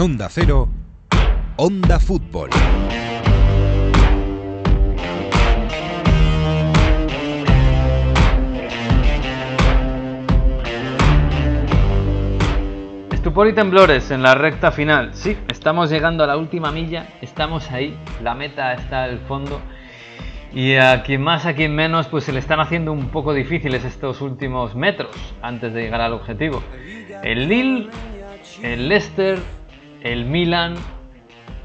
Onda Cero, Onda Fútbol. Estupor y temblores en la recta final. Sí, estamos llegando a la última milla, estamos ahí, la meta está al fondo. Y a quien más, a quien menos, pues se le están haciendo un poco difíciles estos últimos metros antes de llegar al objetivo. El Lille, el Leicester, el Milan,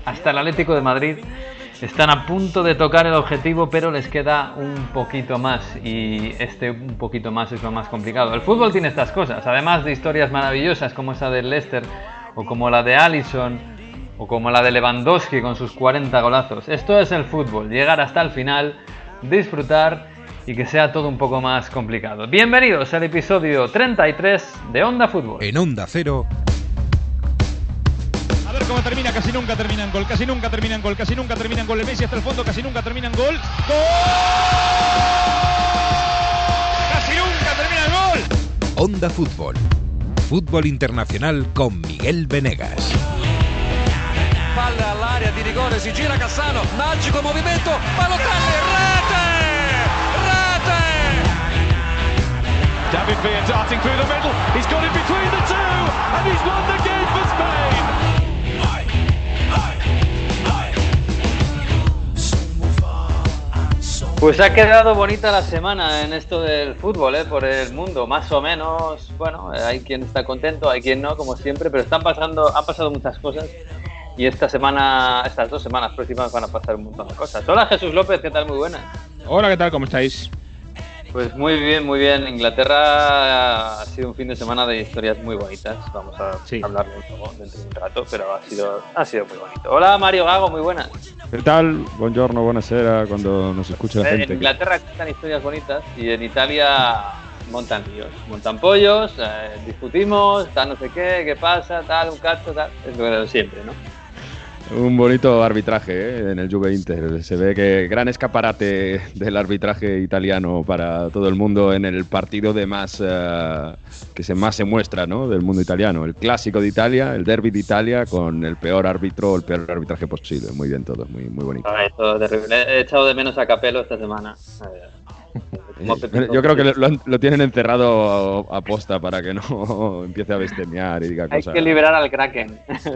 hasta el Atlético de Madrid están a punto de tocar el objetivo, pero les queda un poquito más y este un poquito más es lo más complicado. El fútbol tiene estas cosas, además de historias maravillosas como esa del Leicester o como la de Allison o como la de Lewandowski con sus 40 golazos. Esto es el fútbol, llegar hasta el final, disfrutar y que sea todo un poco más complicado. Bienvenidos al episodio 33 de Onda Fútbol. En Onda Cero, ver cómo termina, casi nunca termina en gol, casi nunca termina en gol, casi nunca termina en gol. El Messi hasta el fondo, casi nunca termina en gol. ¡Gol! ¡Casi nunca termina en gol! Onda Fútbol. Fútbol internacional con Miguel Venegas. Palla all'area di rigore, si gira Cassano, magico movimento, Balotelli, rete! Rete! David Villa darting through the middle. He's got it between the two, and he's won the game Pues ha quedado bonita la semana en esto del fútbol, ¿eh? por el mundo, más o menos. Bueno, eh, hay quien está contento, hay quien no, como siempre, pero están pasando, han pasado muchas cosas. Y esta semana, estas dos semanas próximas van a pasar un montón de cosas. Hola Jesús López, ¿qué tal? Muy buenas. Hola, ¿qué tal? ¿Cómo estáis? Pues muy bien, muy bien. Inglaterra ha sido un fin de semana de historias muy bonitas. Vamos a Sí. hablar dentro de un rato, pero ha sido, ha sido muy bonito. Hola Mario Gago, muy buenas. ¿Qué tal? Buongiorno, buonasera, cuando nos escuche la En gente. Inglaterra cuentan historias bonitas y en Italia montan líos, montan pollos, eh, discutimos, tal no sé qué, qué pasa, tal, un cacho, tal. Es lo de siempre, ¿no? Un bonito arbitraje ¿eh? en el Juve Inter. Se ve que gran escaparate del arbitraje italiano para todo el mundo en el partido de más eh, que se más se muestra, ¿no? Del mundo italiano. El clásico de Italia, el derby de Italia con el peor árbitro, el peor arbitraje posible. Muy bien todo, muy, muy bonito. Terrible. He echado de menos a Capello esta semana. Eh, Yo creo que lo, han- lo tienen encerrado a, a posta para que no empiece a bestemear y diga Hay cosas. que liberar al Kraken. Sí,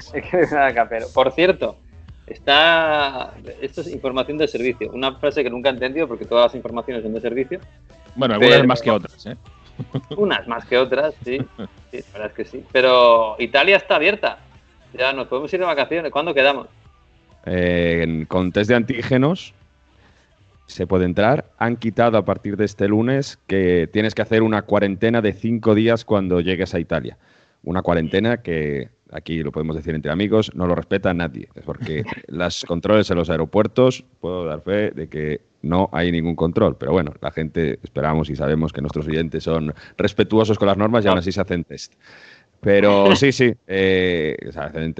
sí. Hay que liberar al Capello. Por cierto, está. Esto es información de servicio. Una frase que nunca he entendido porque todas las informaciones son de servicio. Bueno, algunas Pero- más que otras, ¿eh? Unas más que otras, sí. Sí, la verdad es que sí. Pero Italia está abierta. Ya nos podemos ir de vacaciones. ¿Cuándo quedamos? Eh, con test de antígenos se puede entrar. Han quitado a partir de este lunes que tienes que hacer una cuarentena de cinco días cuando llegues a Italia. Una cuarentena que, aquí lo podemos decir entre amigos, no lo respeta nadie. Porque los controles en los aeropuertos, puedo dar fe de que no hay ningún control. Pero bueno, la gente esperamos y sabemos que nuestros oyentes son respetuosos con las normas y aún así se hacen test. Pero sí, sí, eh, o sea, hacen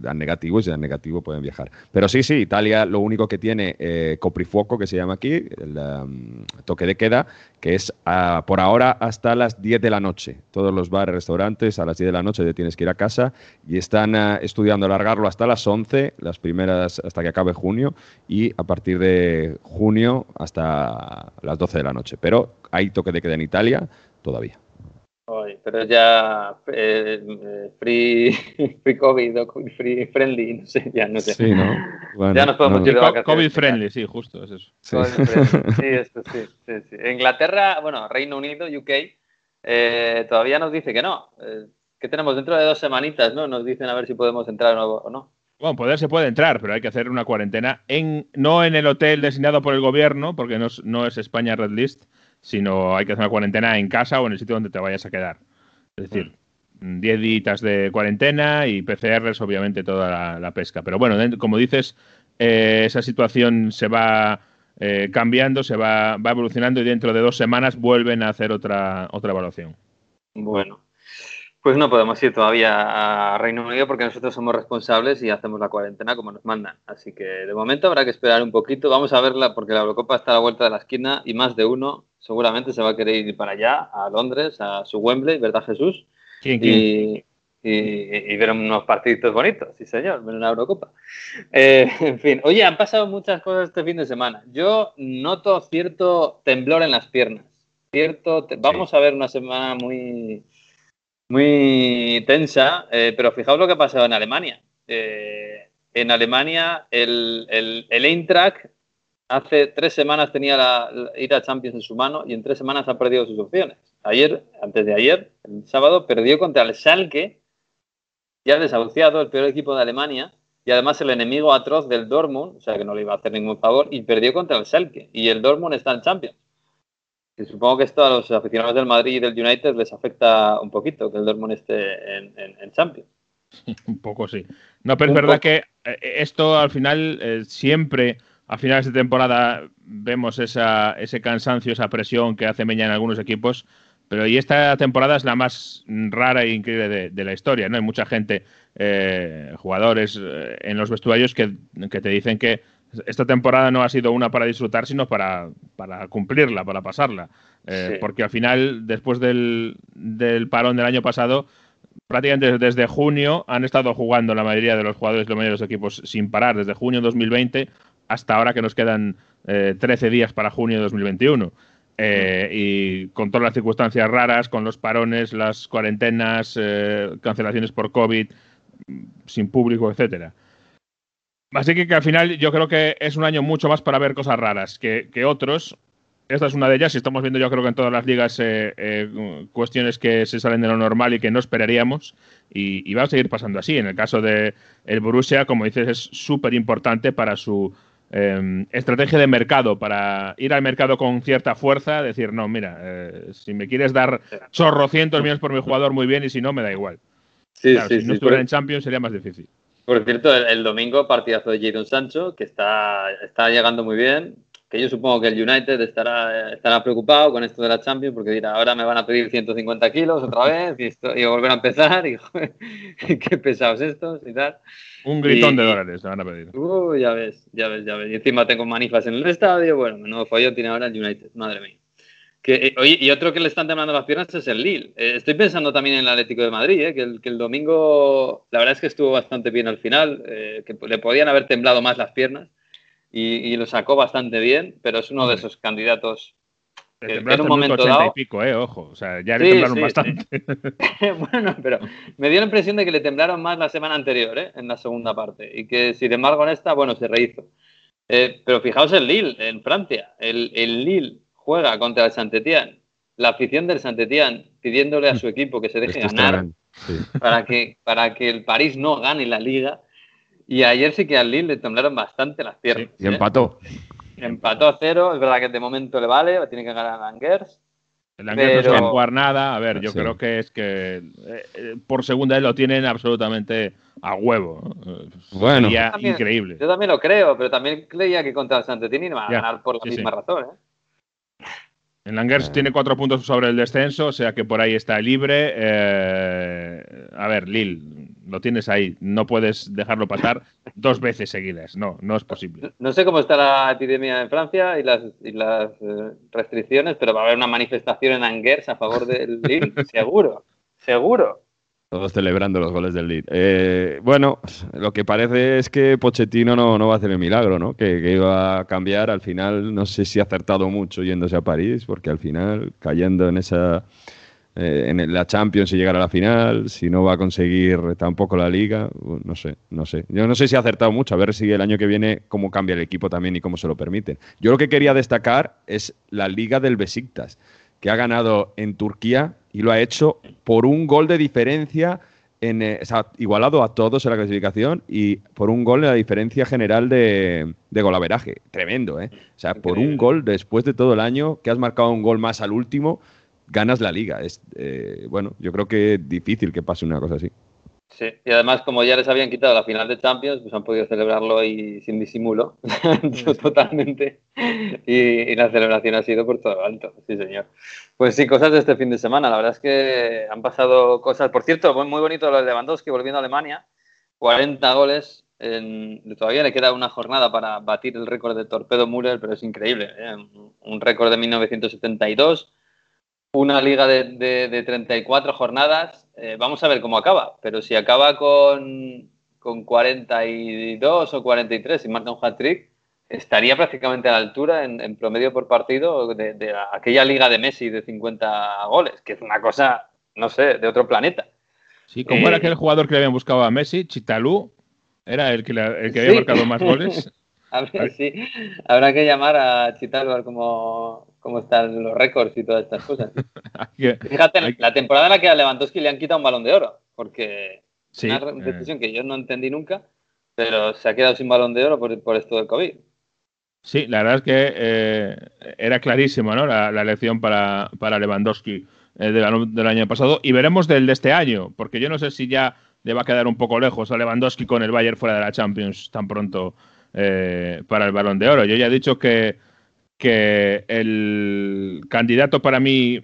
dan negativo y si dan negativo pueden viajar. Pero sí, sí, Italia lo único que tiene eh, coprifuoco, que se llama aquí, el um, toque de queda, que es ah, por ahora hasta las 10 de la noche. Todos los bares, restaurantes, a las 10 de la noche te tienes que ir a casa y están ah, estudiando alargarlo hasta las 11, las primeras hasta que acabe junio, y a partir de junio hasta las 12 de la noche. Pero hay toque de queda en Italia todavía. Ay, pero ya eh, eh, free, free COVID free friendly, no sé, ya no sé. Sí, ¿no? Bueno, Ya nos podemos no, ir de vacaciones. COVID friendly, sí, justo, es eso. Sí. COVID friendly. Sí, esto sí, sí, sí. Inglaterra, bueno, Reino Unido, UK, eh, todavía nos dice que no. Eh, que tenemos dentro de dos semanitas, ¿no? Nos dicen a ver si podemos entrar o o no. Bueno, poder se puede entrar, pero hay que hacer una cuarentena en no en el hotel designado por el gobierno, porque no es, no es España Red List, sino hay que hacer una cuarentena en casa o en el sitio donde te vayas a quedar. Es decir, 10 días de cuarentena y PCRs, obviamente, toda la, la pesca. Pero bueno, como dices, eh, esa situación se va eh, cambiando, se va, va evolucionando y dentro de dos semanas vuelven a hacer otra, otra evaluación. Bueno, pues no podemos ir todavía a Reino Unido porque nosotros somos responsables y hacemos la cuarentena como nos mandan. Así que de momento habrá que esperar un poquito. Vamos a verla porque la Eurocopa está a la vuelta de la esquina y más de uno seguramente se va a querer ir para allá, a Londres, a su Wembley, ¿verdad Jesús? ¿Quién, quién? Y, y, y ver unos partiditos bonitos, sí señor, ver una Eurocopa. Eh, en fin, oye, han pasado muchas cosas este fin de semana. Yo noto cierto temblor en las piernas. Cierto, te- vamos a ver una semana muy, muy tensa, eh, pero fijaos lo que ha pasado en Alemania. Eh, en Alemania, el, el, Eintracht hace tres semanas tenía la, la- ir a Champions en su mano y en tres semanas ha perdido sus opciones. Ayer, antes de ayer, el sábado, perdió contra el Schalke, ya desahuciado, el peor equipo de Alemania, y además el enemigo atroz del Dortmund, o sea que no le iba a hacer ningún favor, y perdió contra el Schalke. Y el Dortmund está en Champions. Supongo que esto a los aficionados del Madrid y del United les afecta un poquito, que el Dortmund esté en, en- en Champions. Un poco sí. No, pero es verdad poco. que eh, esto al final eh, siempre a finales de temporada vemos esa, ese cansancio, esa presión que hace Meña en algunos equipos, pero y esta temporada es la más rara e increíble de, de la historia, ¿no? Hay mucha gente, eh, jugadores eh, en los vestuarios que, que te dicen que esta temporada no ha sido una para disfrutar, sino para, para cumplirla, para pasarla. Eh, Sí. Porque al final, después del, del parón del año pasado, prácticamente desde junio han estado jugando la mayoría de los jugadores, la mayoría de los equipos sin parar, desde junio 2020 hasta ahora que nos quedan eh, 13 días para junio 2021. Eh, y con todas las circunstancias raras, con los parones, las cuarentenas, eh, cancelaciones por COVID, sin público, etcétera. Así que, que al final yo creo que es un año mucho más para ver cosas raras que, que otros. Esta es una de ellas y estamos viendo yo creo que en todas las ligas eh, eh, cuestiones que se salen de lo normal y que no esperaríamos y, y va a seguir pasando así. En el caso de el Borussia, como dices, es súper importante para su eh, estrategia de mercado, para ir al mercado con cierta fuerza, decir, no, mira, eh, si me quieres dar chorrocientos millones por mi jugador, muy bien, y si no, me da igual. Sí, Claro, sí, si no sí. estuviera en Champions sería más difícil. Por cierto, el, el domingo partidazo de Jadon Sancho, que está, está llegando muy bien. Que yo supongo que el United estará, estará preocupado con esto de la Champions, porque dirá, ahora me van a pedir 150 kilos otra vez y, esto, y volver a empezar. Y joder, qué pesados estos y tal. Un gritón Y- de dólares te van a pedir. Uh, ya ves, ya ves, ya ves. Y encima tengo manifas en el estadio. Bueno, menudo follón tiene ahora el United, madre mía. Que, eh, oye, y otro que le están temblando las piernas es el Lille. Eh, estoy pensando también en el Atlético de Madrid, eh, que, el, que el domingo, la verdad es que estuvo bastante bien al final, eh, que le podían haber temblado más las piernas y, y lo sacó bastante bien, pero es uno de esos candidatos. Que en un momento 80 dado- y pico, eh, ojo. O sea, ya le Sí, temblaron sí, bastante. bueno, pero me dio la impresión de que le temblaron más la semana anterior, ¿eh? en la segunda parte, y que sin embargo en esta, bueno, se rehizo. Eh, pero fijaos el Lille, en Francia, el, el Lille juega contra el Saint-Étienne, la afición del Saint-Étienne pidiéndole a su equipo que se deje Esto es ganar. Sí. para que, para que el París no gane la liga. Y ayer sí que al Lille le temblaron bastante las piernas. Y ¿eh? empató. Empató a cero, es verdad que de momento le vale, tiene que ganar a Angers. El Angers no se Pero- va a jugar nada. A ver, yo Sí. creo que es que eh, eh, por segunda vez lo tienen absolutamente a huevo. Bueno. Sería También- increíble. Yo también lo creo, pero también creía que contra el Saint-Étienne iba a Ya, ganar por la sí, misma sí. razón. ¿eh? El Angers Eh. tiene cuatro puntos sobre el descenso, o sea que por ahí está libre. Eh, a ver, Lille, lo tienes ahí. No puedes dejarlo pasar dos veces seguidas. No, no es posible. No sé cómo está la epidemia en Francia y las, y las eh, restricciones, pero va a haber una manifestación en Angers a favor del Lille, seguro, seguro. Todos celebrando los goles del Lead. Eh, bueno, lo que parece es que Pochettino no, no va a hacer el milagro, ¿no? Que, que iba a cambiar. Al final, no sé si ha acertado mucho yéndose a París, porque al final, cayendo en esa. eh, en la Champions y llegar a la final, si no va a conseguir tampoco la Liga, no sé, no sé. Yo no sé si ha acertado mucho, a ver si el año que viene cómo cambia el equipo también y cómo se lo permiten. Yo lo que quería destacar es la Liga del Besiktas, que ha ganado en Turquía y lo ha hecho por un gol de diferencia, en, eh, o sea, igualado a todos en la clasificación y por un gol en la diferencia general de, de golaveraje. Tremendo, ¿eh? O sea, por un gol después de todo el año, que has marcado un gol más al último, ganas la liga. Es, eh, bueno, yo creo que es difícil que pase una cosa así. Sí, y además, como ya les habían quitado la final de Champions, pues han podido celebrarlo ahí sin disimulo, totalmente. Y, y la celebración ha sido por todo alto, sí, señor. Pues sí, cosas de este fin de semana. La verdad es que han pasado cosas. Por cierto, muy muy bonito lo de Lewandowski volviendo a Alemania. 40 goles. En- todavía le queda una jornada para batir el récord de Torpedo Müller, pero es increíble. ¿eh? Un récord de 1972. Una liga de, de, de 34 jornadas, eh, vamos a ver cómo acaba. Pero si acaba con, con 42 o 43 y marca un hat-trick, estaría prácticamente a la altura en, en promedio por partido de, de, aquella liga de Messi de 50 goles, que es una cosa, no sé, de otro planeta. Sí, ¿cómo eh, era aquel jugador que le habían buscado a Messi? Chitalú, era el que, el que había sí. marcado más goles. a ver, sí, habrá que llamar a Chitalú a ver cómo, están los récords y todas estas cosas. Fíjate, la temporada en la que a Lewandowski le han quitado un balón de oro, porque sí, una decisión eh. que yo no entendí nunca, pero se ha quedado sin balón de oro por, por esto del COVID. Sí, la verdad es que eh, era clarísimo ¿no? la, la, elección para, para Lewandowski eh, del, del, año pasado y veremos del de este año, porque yo no sé si ya le va a quedar un poco lejos a Lewandowski con el Bayern fuera de la Champions tan pronto eh, para el balón de oro. Yo ya he dicho que, que el candidato para mí,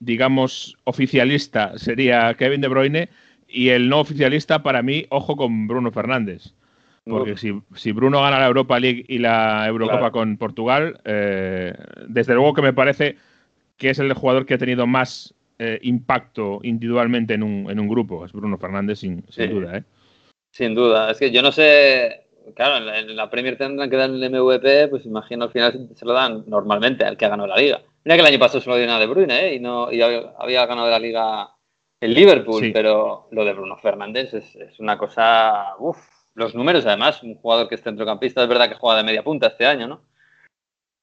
digamos, oficialista sería Kevin De Bruyne y el no oficialista para mí, ojo con Bruno Fernández. Porque si, si, Bruno gana la Europa League y la Eurocopa claro. con Portugal, eh, desde luego que me parece que es el jugador que ha tenido más eh, impacto individualmente en un, en un, grupo. Es Bruno Fernández, sin, sin sí. duda. ¿eh? Sin duda. Es que yo no sé. Claro, en la, en la, Premier tendrán que dar el MVP, pues imagino al final se lo dan normalmente al que ha ganado la liga. Mira que el año pasado se lo dieron a De Bruyne, ¿eh? Y, no, y había, había ganado la liga el Liverpool, sí. pero lo de Bruno Fernández es, es una cosa. Uf, los números, además, un jugador que es centrocampista, es verdad que juega de media punta este año, ¿no?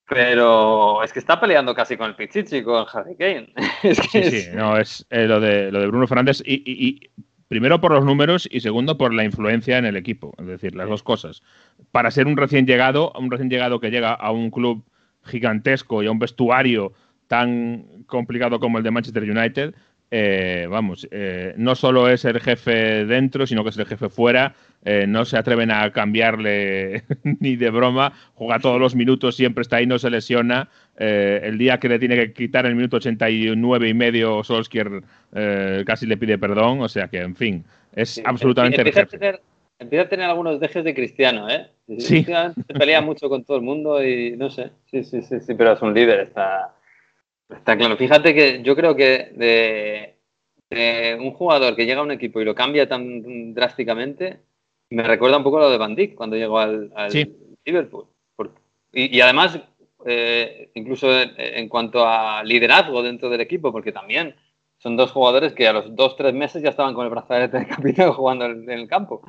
Pero es que está peleando casi con el Pichichi, con Harry Kane. es que sí, es... sí, no, es eh, lo, de, lo de Bruno Fernández y, y, y, primero por los números y segundo por la influencia en el equipo, es decir, las dos cosas. Para ser un recién llegado, un recién llegado que llega a un club gigantesco y a un vestuario tan complicado como el de Manchester United, eh, vamos, eh, no solo es el jefe dentro, sino que es el jefe fuera. Eh, no se atreven a cambiarle ni de broma. Juega todos los minutos, siempre está ahí, no se lesiona. Eh, el día que le tiene que quitar el minuto 89 y medio, Solskjaer eh, casi le pide perdón. O sea que, en fin, es sí, absolutamente empieza, a tener, empieza a tener algunos dejes de cristiano, ¿eh? Sí. Se pelea mucho con todo el mundo y no sé. Sí, sí, sí, sí, pero es un líder, está Está claro. Fíjate que yo creo que de, de, un jugador que llega a un equipo y lo cambia tan drásticamente, me recuerda un poco lo de Van Dijk cuando llegó al, al sí. Liverpool. Y, además, eh, incluso en, en, cuanto a liderazgo dentro del equipo, porque también son dos jugadores que a los dos, tres meses ya estaban con el brazalete de capitán jugando en, el campo.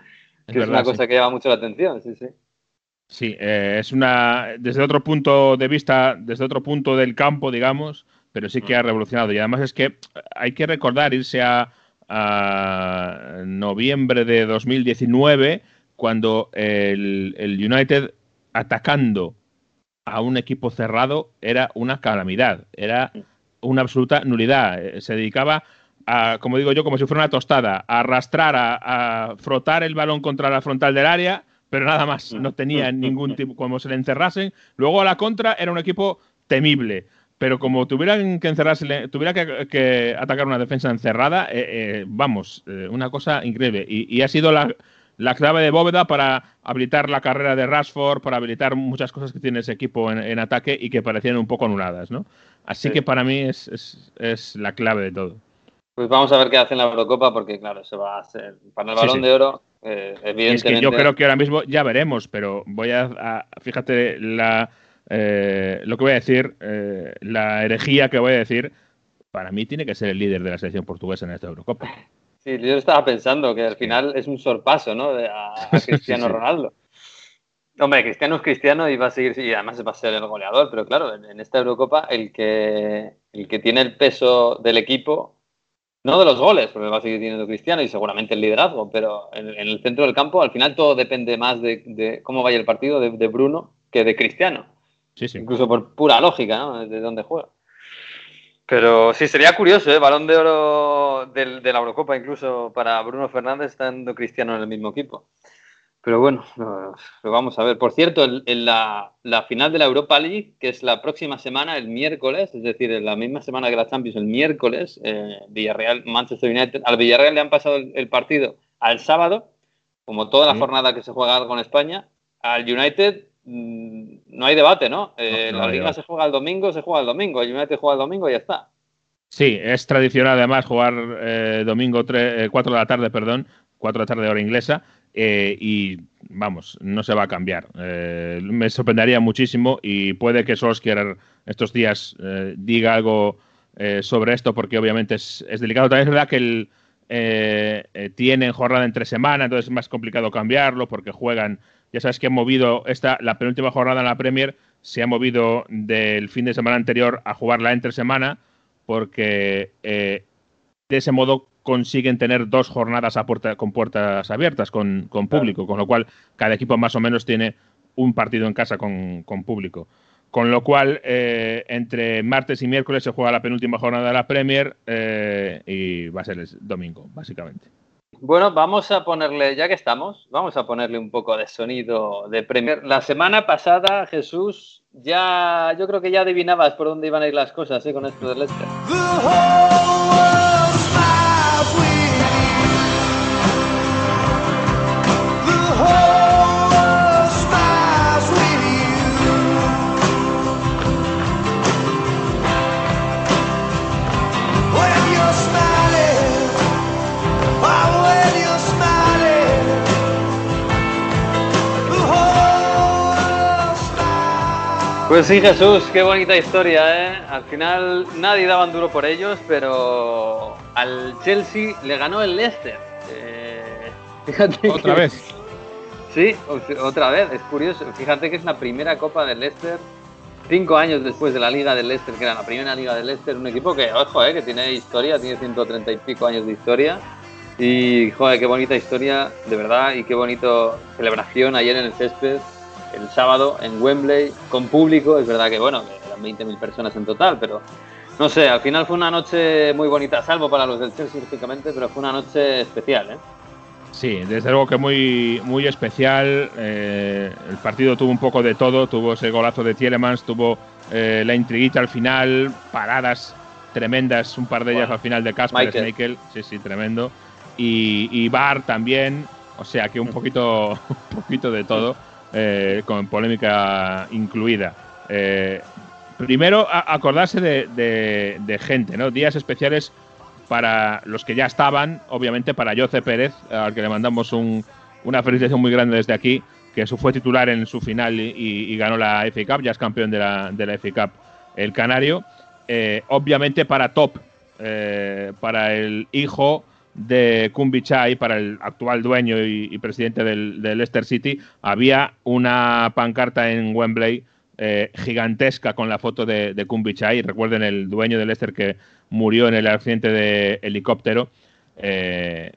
Es, que verdad, es una cosa sí. que llama mucho la atención, sí, sí. Sí, eh, es una. Desde otro punto de vista, desde otro punto del campo, digamos, pero sí que ha revolucionado. Y además es que hay que recordar irse a, a noviembre de 2019, cuando el, el, United atacando a un equipo cerrado era una calamidad, era una absoluta nulidad. Eh, se dedicaba a, como digo yo, como si fuera una tostada, a arrastrar, a, a frotar el balón contra la frontal del área pero nada más, no tenía ningún tipo, como se le encerrasen. Luego a la contra era un equipo temible, pero como tuvieran que encerrarse, tuviera que, que atacar una defensa encerrada, eh, eh, vamos, eh, una cosa increíble. Y, y ha sido la, la, clave de bóveda para habilitar la carrera de Rashford, para habilitar muchas cosas que tiene ese equipo en, en ataque y que parecían un poco anuladas, ¿no? Así sí. que para mí es, es, es la clave de todo. Pues vamos a ver qué hace en la Eurocopa, porque claro, se va a hacer para el balón sí, sí. de oro. Eh, evidentemente... Es que yo creo que ahora mismo ya veremos, pero voy a, a fíjate la, eh, lo que voy a decir, eh, la herejía que voy a decir, para mí tiene que ser el líder de la selección portuguesa en esta Eurocopa. Sí, yo estaba pensando que al final es un sorpaso, ¿no? A, a Cristiano Ronaldo. Hombre, Cristiano es Cristiano y va a seguir, y además va a ser el goleador, pero claro, en, en esta Eurocopa el que, el que tiene el peso del equipo no de los goles, porque va a seguir teniendo Cristiano y seguramente el liderazgo, pero en, en, el centro del campo al final todo depende más de, de cómo vaya el partido de, de, Bruno que de Cristiano. Sí, sí. Incluso por pura lógica, ¿no? De dónde juega. Pero sí, sería curioso, ¿eh? Balón de oro de, de la Eurocopa, incluso para Bruno Fernández, estando Cristiano en el mismo equipo. Pero bueno, lo, lo, vamos a ver. Por cierto, en, en la, la, final de la Europa League, que es la próxima semana, el miércoles, es decir, en la misma semana que la Champions, el miércoles, eh, Villarreal, Manchester United, al Villarreal le han pasado el, el partido al sábado, como toda la sí. jornada que se juega con España. Al United no hay debate, ¿no? Eh, no, no la Liga se juega el domingo, se juega el domingo. El United juega el domingo y ya está. Sí, es tradicional además jugar eh, domingo 4 eh, de la tarde, perdón, 4 de la tarde hora inglesa, eh, y vamos, no se va a cambiar. Me sorprendería muchísimo y puede que Solskjaer estos días diga algo sobre esto porque obviamente es, es delicado. También es verdad que el, tienen jornada entre semana, entonces es más complicado cambiarlo porque juegan. Ya sabes que han movido esta, la penúltima jornada en la Premier, se ha movido del fin de semana anterior a jugarla entre semana porque eh, de ese modo consiguen tener dos jornadas a puerta, con puertas abiertas, con, con público, con lo cual cada equipo más o menos tiene un partido en casa con, con público. Con lo cual, eh, entre martes y miércoles se juega la penúltima jornada de la Premier eh, y va a ser el domingo, básicamente. Bueno, vamos a ponerle, ya que estamos, vamos a ponerle un poco de sonido de Premier. La semana pasada, Jesús, ya yo creo que ya adivinabas por dónde iban a ir las cosas ¿eh? con esto del Leicester. Pues sí, Jesús, qué bonita historia, ¿eh? Al final nadie daban duro por ellos, pero al Chelsea le ganó el Leicester. Eh, fíjate Otra que- vez. Sí, otra vez, es curioso. Fíjate que es la primera Copa del Leicester, cinco años después de la Liga del Leicester, que era la primera Liga del Leicester, un equipo que, ojo, eh, que tiene historia, tiene 130 y pico años de historia. Y, joder, qué bonita historia, de verdad, y qué bonito celebración ayer en el césped, el sábado en Wembley, con público. Es verdad que, bueno, eran 20.000 personas en total, pero no sé, al final fue una noche muy bonita, salvo para los del Chelsea, lógicamente, pero fue una noche especial, ¿eh? Sí, desde luego que muy, muy especial. eh, el partido tuvo un poco de todo. Tuvo ese golazo de Tielemans, tuvo eh, la intriguita al final, paradas tremendas, un par de ellas Bueno, al final de Casper. Schmeichel. Sí, sí, tremendo. Y, y Bar también. O sea que un poquito, un poquito de todo, eh, con polémica incluida. Eh, primero, acordarse de, gente, ¿no? Días especiales para los que ya estaban, obviamente para Jose Pérez, al que le mandamos un- una felicitación muy grande desde aquí, que fue titular en su final y, ganó la FA Cup, ya es campeón de la, FA Cup el Canario. Eh, obviamente para Top, para el hijo de Kumbichai, para el actual dueño y, presidente del, del Leicester City, había una pancarta en Wembley eh, gigantesca con la foto de, de Kumbichai. Recuerden el dueño del Leicester que murió en el accidente de helicóptero. Eh,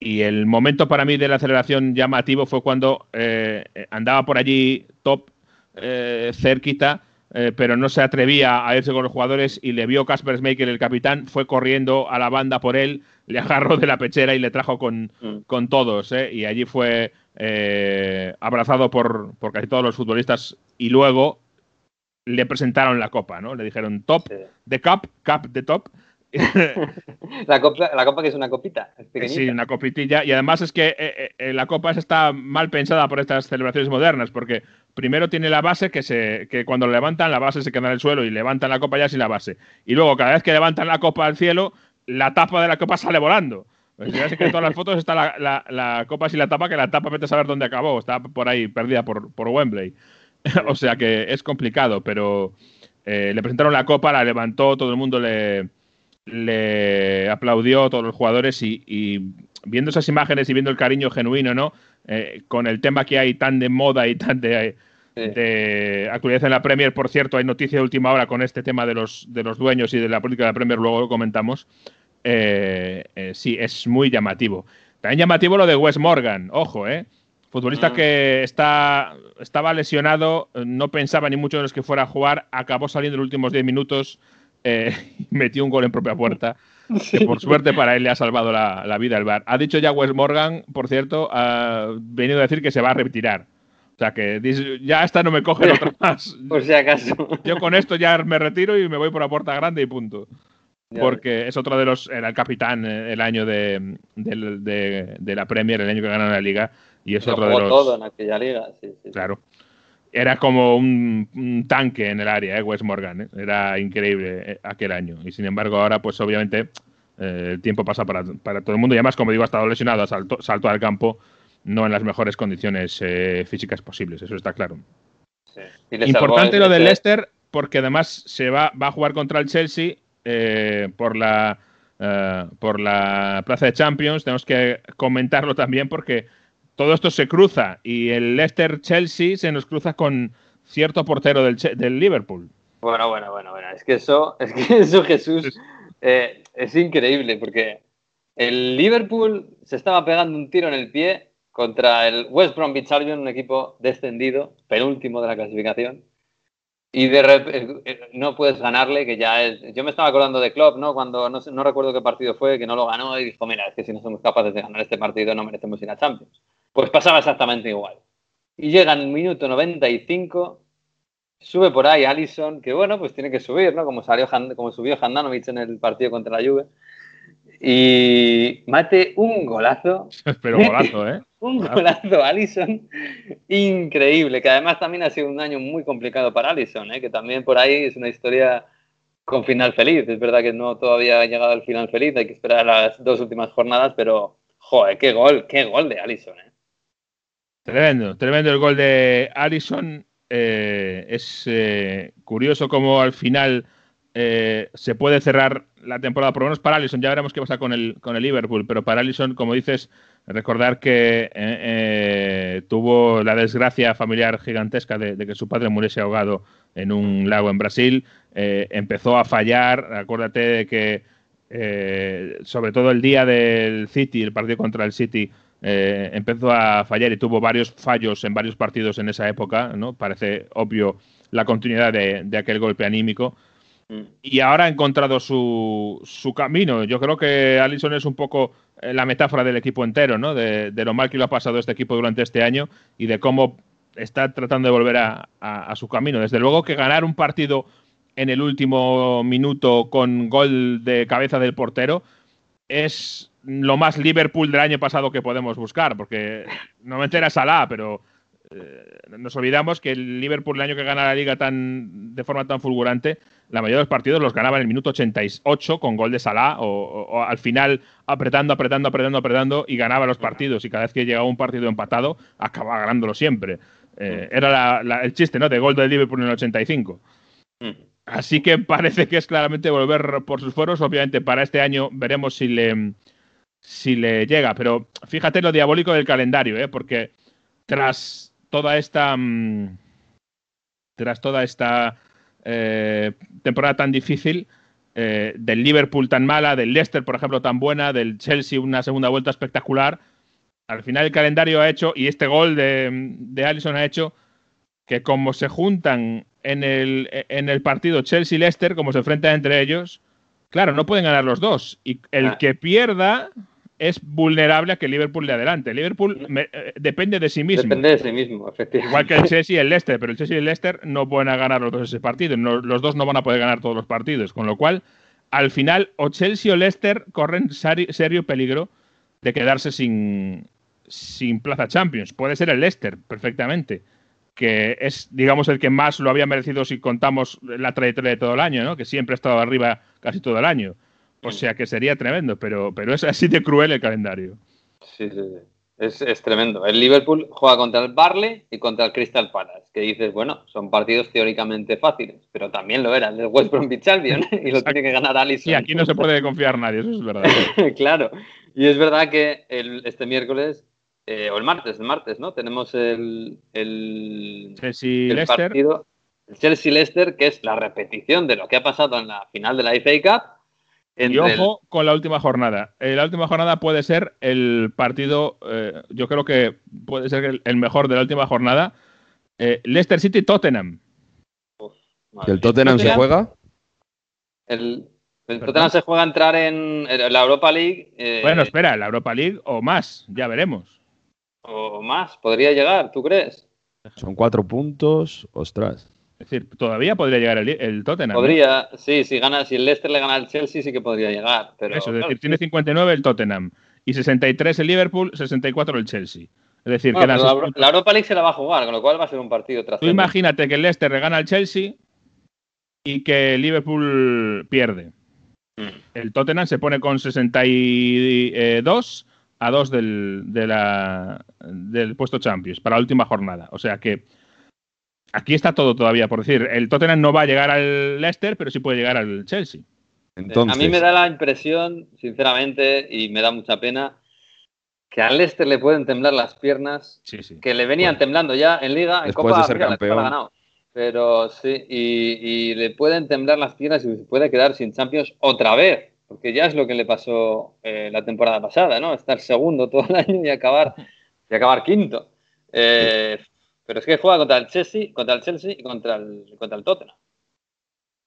y el momento para mí de la aceleración llamativo fue cuando eh, andaba por allí top cerquita, eh, pero no se atrevía a irse con los jugadores y le vio Casper Schmeichel, el capitán, fue corriendo a la banda por él, le agarró de la pechera y le trajo con, Mm. con todos. ¿eh? Y allí fue eh, abrazado por, por casi todos los futbolistas y luego le presentaron la copa, ¿no? Le dijeron top de cup, cup de top. La copa, la copa que es una copita, es pequeñita. Sí, una copitilla. Y además es que eh, eh, la copa está mal pensada por estas celebraciones modernas, porque primero tiene la base que se que cuando levantan, la base se queda en el suelo y levantan la copa ya sin la base. Y luego, cada vez que levantan la copa al cielo, la tapa de la copa sale volando. Pues ya sé que en todas las fotos está la, la- la copa sin la tapa, que la tapa vete a saber dónde acabó. Está por ahí perdida por, por Wembley. o sea que es complicado, pero eh, le presentaron la copa, la levantó, todo el mundo le, le aplaudió, todos los jugadores, y, y viendo esas imágenes y viendo el cariño genuino, ¿no? Eh, con el tema que hay tan de moda y tan de, actualidad en la Premier, por cierto, hay noticia de última hora con este tema de los, de los dueños y de la política de la Premier, luego lo comentamos. Eh, eh, sí, es muy llamativo. También llamativo lo de Wes Morgan, ojo, ¿eh? Futbolista Mm. que está, estaba lesionado, no pensaba ni mucho menos que fuera a jugar, acabó saliendo en los últimos 10 minutos eh, metió un gol en propia puerta. Que por suerte para él le ha salvado la, la vida el bar. Ha dicho ya Wes Morgan, por cierto, ha venido a decir que se va a retirar. O sea que ya esta no me cogen otra más. Por si acaso. Yo con esto ya me retiro y me voy por la puerta grande y punto. Ya Porque es otro de los. Era el capitán eh, el año de, del- de, de la Premier, el año que ganaron la liga. Y es otro de los. todo en aquella liga. Sí, sí. Claro. Era como un, un tanque en el área, ¿eh? Wes Morgan. ¿eh? Era increíble eh, aquel año. Y sin embargo, ahora, pues obviamente, eh, el tiempo pasa para, para todo el mundo. Y además, como digo, ha estado lesionado, salto, salto al campo, no en las mejores condiciones físicas posibles. Eso está claro. Sí. Importante lo del Leicester, porque además se va, va a jugar contra el Chelsea eh, por la eh, por la plaza de Champions. Tenemos que comentarlo también porque todo esto se cruza y el Leicester Chelsea se nos cruza con cierto portero del, del Liverpool. Bueno, bueno, bueno, bueno. Es que eso, es que eso, Jesús, eh, es increíble porque el Liverpool se estaba pegando un tiro en el pie contra el West Bromwich Albion, un equipo descendido, penúltimo de la clasificación. Y de repente no puedes ganarle, que ya es. Yo me estaba acordando de Klopp, ¿no? Cuando no, sé- no recuerdo qué partido fue, que no lo ganó y dijo: Mira, es que si no somos capaces de ganar este partido, no merecemos ir a Champions. Pues pasaba exactamente igual. Y llega en el minuto 95, sube por ahí Allison, que bueno, pues tiene que subir, ¿no? Como, salió, como subió Handanovic en el partido contra la Juve. Y mate un golazo, Pero golazo, ¿eh? un golazo Allison increíble, que además también ha sido un año muy complicado para Allison, ¿eh? que también por ahí es una historia con final feliz. Es verdad que no todavía ha llegado al final feliz, hay que esperar las dos últimas jornadas, pero joder, qué gol, qué gol de Allison. ¿eh? Tremendo, tremendo el gol de Allison. Eh, es eh, curioso cómo al final eh, se puede cerrar la temporada, por lo menos para Allison. Ya veremos qué pasa con el, con el Liverpool, pero para Allison, como dices, recordar que tuvo la desgracia familiar gigantesca de, que su padre muriese ahogado en un lago en Brasil. Empezó a fallar, acuérdate de que sobre todo el día del City, el partido contra el City, eh, empezó a fallar y tuvo varios fallos en varios partidos en esa época, ¿no? Parece obvio la continuidad de, de aquel golpe anímico. Mm. Y ahora ha encontrado su, su camino. Yo creo que Allison es un poco eh, la metáfora del equipo entero, ¿no? De, de lo mal que lo ha pasado este equipo durante este año y de cómo está tratando de volver a, a- a su camino. Desde luego que ganar un partido en el último minuto con gol de cabeza del portero es lo más Liverpool del año pasado que podemos buscar, porque no me entera Salah, pero eh, nos olvidamos que el Liverpool el año que gana la liga tan de forma tan fulgurante, la mayoría de los partidos los ganaba en el minuto 88 con gol de Salah o, o- o al final apretando, apretando, apretando, apretando y ganaba los partidos y cada vez que llegaba un partido empatado acababa ganándolo siempre. Eh, era la- la- el chiste, ¿no? De gol del Liverpool en el 85. Mm. Así que parece que es claramente volver por sus fueros. Obviamente para este año veremos si le, si le llega. Pero fíjate lo diabólico del calendario, ¿eh? porque tras toda esta mm, tras toda esta eh, temporada tan difícil, eh, del Liverpool tan mala, del Leicester, por ejemplo, tan buena, del Chelsea una segunda vuelta espectacular, al final el calendario ha hecho, y este gol de, de Allison ha hecho, que como se juntan en el, en el partido Chelsea-Leicester, como se enfrentan entre ellos, claro, no pueden ganar los dos. Y el Ah. que pierda es vulnerable a que Liverpool le adelante. Liverpool me- eh, depende de sí mismo. Depende de sí mismo, efectivamente. Igual que el Chelsea y el Leicester, pero el Chelsea y el Leicester no van a ganar los dos ese partido. No- los dos no van a poder ganar todos los partidos. Con lo cual, al final, o Chelsea o Leicester corren serio peligro de quedarse sin, sin plaza Champions. Puede ser el Leicester, perfectamente. Que es, digamos, el que más lo había merecido si contamos la trayectoria de todo el año, ¿no? Que siempre ha estado arriba casi todo el año. O sea que sería tremendo, pero, pero es así de cruel el calendario. Sí, sí, sí. Es, es tremendo. El Liverpool juega contra el Barley y contra el Crystal Palace, que dices, bueno, son partidos teóricamente fáciles, pero también lo eran el West Bromwich Albion y lo tiene que ganar Alisson. Y aquí no se puede confiar nadie, eso es verdad. claro. Y es verdad que el, este miércoles, eh, o el martes, el martes, ¿no? Tenemos el, el, Chelsea el Leicester. partido, el Chelsea-Leicester, que es la repetición de lo que ha pasado en la final de la FA Cup. Y el- ojo con la última jornada. Eh, la última jornada puede ser el partido, eh, yo creo que puede ser el, el mejor de la última jornada. Eh, Leicester City Tottenham. ¿Y el Tottenham se juega? El. Tottenham se juega a entrar en, en la Europa League. eh, Bueno, espera, la Europa League o más, ya veremos. O más, podría llegar, ¿tú crees? Son cuatro puntos. Ostras. Es decir, todavía podría llegar el, el Tottenham. ¿no? Podría, sí, si gana, si el Leicester le gana al Chelsea, sí que podría llegar. Pero, Eso, es claro, decir, tiene 59 el Tottenham y 63 el Liverpool, 64 el Chelsea. Es decir, Bueno, seis la, la Europa League se la va a jugar, con lo cual va a ser un partido tras Tú imagínate que el Leicester le gana al Chelsea y que el Liverpool pierde. Mm. El Tottenham se pone con 62 a 2 del, de la- del puesto Champions para la última jornada. O sea que aquí está todo todavía por decir. El Tottenham no va a llegar al Leicester, pero sí puede llegar al Chelsea. Entonces, a mí me da la impresión, sinceramente, y me da mucha pena, que al Leicester le pueden temblar las piernas, Sí, sí. que le venían temblando ya en Liga, en Después Copa de ser la Copa la campeón. ganado. Pero sí, y, y le pueden temblar las piernas y se puede quedar sin Champions otra vez, porque ya es lo que le pasó eh, la temporada pasada, ¿no? Estar segundo todo el año y acabar, y acabar quinto. Eh, Pero es que juega contra el Chelsea, contra el Chelsea y contra el, contra el Tottenham.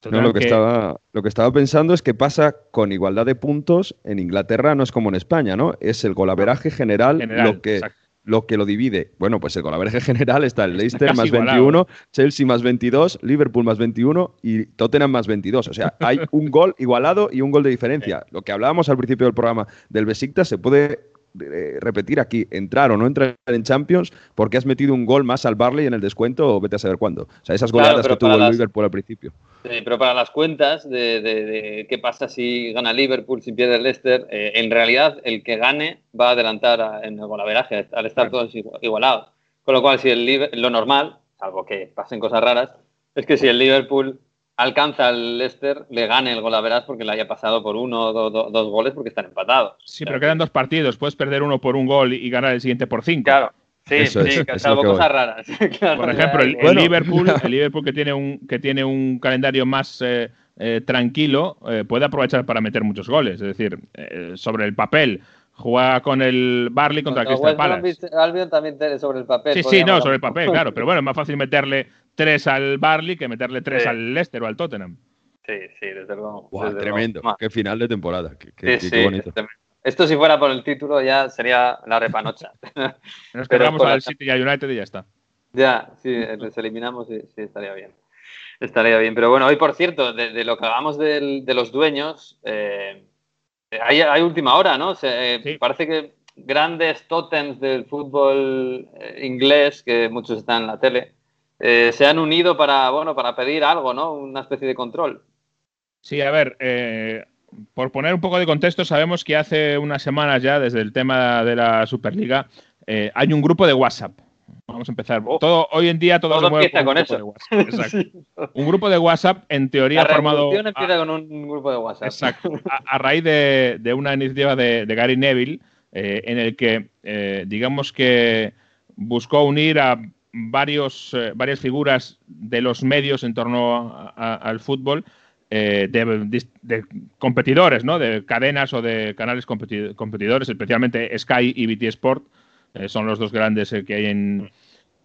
No, lo que, estaba, lo que estaba pensando es que pasa con igualdad de puntos en Inglaterra, no es como en España, ¿no? Es el golaveraje general, General, lo, que, exacto. lo que lo divide. Bueno, pues el golaveraje general está el Leicester más igualado, 21, Chelsea más 22, Liverpool más 21 y Tottenham más 22. O sea, hay un gol igualado y un gol de diferencia. Lo que hablábamos al principio del programa del Besiktas se puede eh, repetir aquí, entrar o no entrar en Champions porque has metido un gol más al Barley en el descuento o vete a saber cuándo. O sea, esas goleadas que tuvo el Liverpool al principio. Sí, pero para las cuentas de, de- de qué pasa si gana Liverpool, si pierde el Leicester, eh, en realidad el que gane va a adelantar a- en el golaveraje al estar todos igu- igualados. Con lo cual, si el lo normal, salvo que pasen cosas raras, es que si el Liverpool alcanza al Leicester, le gane el golaveras porque le haya pasado por uno o do- do- dos goles porque están empatados. Sí, pero quedan dos partidos. Puedes perder uno por un gol y ganar el siguiente por cinco. Claro. Sí, Eso sí, es salvo cosas raras. Claro, Por ejemplo, el, el Bueno. Liverpool, el Liverpool que tiene un que tiene un calendario más eh, eh, tranquilo, eh, puede aprovechar para meter muchos goles. Es decir, eh, sobre el papel, juega con el Barley contra el Crystal West Palace. Bromwich Albion también tiene sobre el papel. Sí, sí, no, sobre el papel, claro. Pero bueno, es más fácil meterle tres al Barley que meterle tres Sí. al Leicester o al Tottenham. Sí, sí, desde luego. Desde tremendo. luego. Qué final de temporada. Qué, Sí, qué- qué sí, bonito. Esto si fuera por el título ya sería la repanocha. Nos cargamos por al la- City y al United y ya está. ya, sí, les eliminamos y sí, estaría bien. Estaría bien. Pero bueno, hoy por cierto, de, de lo que hablamos del- de los dueños, eh, hay, hay última hora, ¿no? Se- eh, Sí. Parece que grandes tótems del fútbol eh, inglés, que muchos están en la tele, eh, se han unido para, bueno, para pedir algo, ¿no? Una especie de control. Sí, a ver, eh, por poner un poco de contexto, sabemos que hace unas semanas ya, desde el tema de la Superliga, eh, hay un grupo de WhatsApp. Vamos a empezar. Todo, hoy en día todo, Todo se mueve empieza por un con grupo eso. de WhatsApp. Exacto. Sí. Un grupo de WhatsApp, en teoría, La formado revolución a- empieza con un grupo de WhatsApp. Exacto. A, a raíz de, de una iniciativa de, de Gary Neville, eh, en el que, eh, digamos que buscó unir a varios, eh, varias figuras de los medios en torno a- a- al fútbol, eh, de, de competidores, ¿no? De cadenas o de canales competi- competidores, especialmente Sky y BT Sport, eh, son los dos grandes eh, que hay en,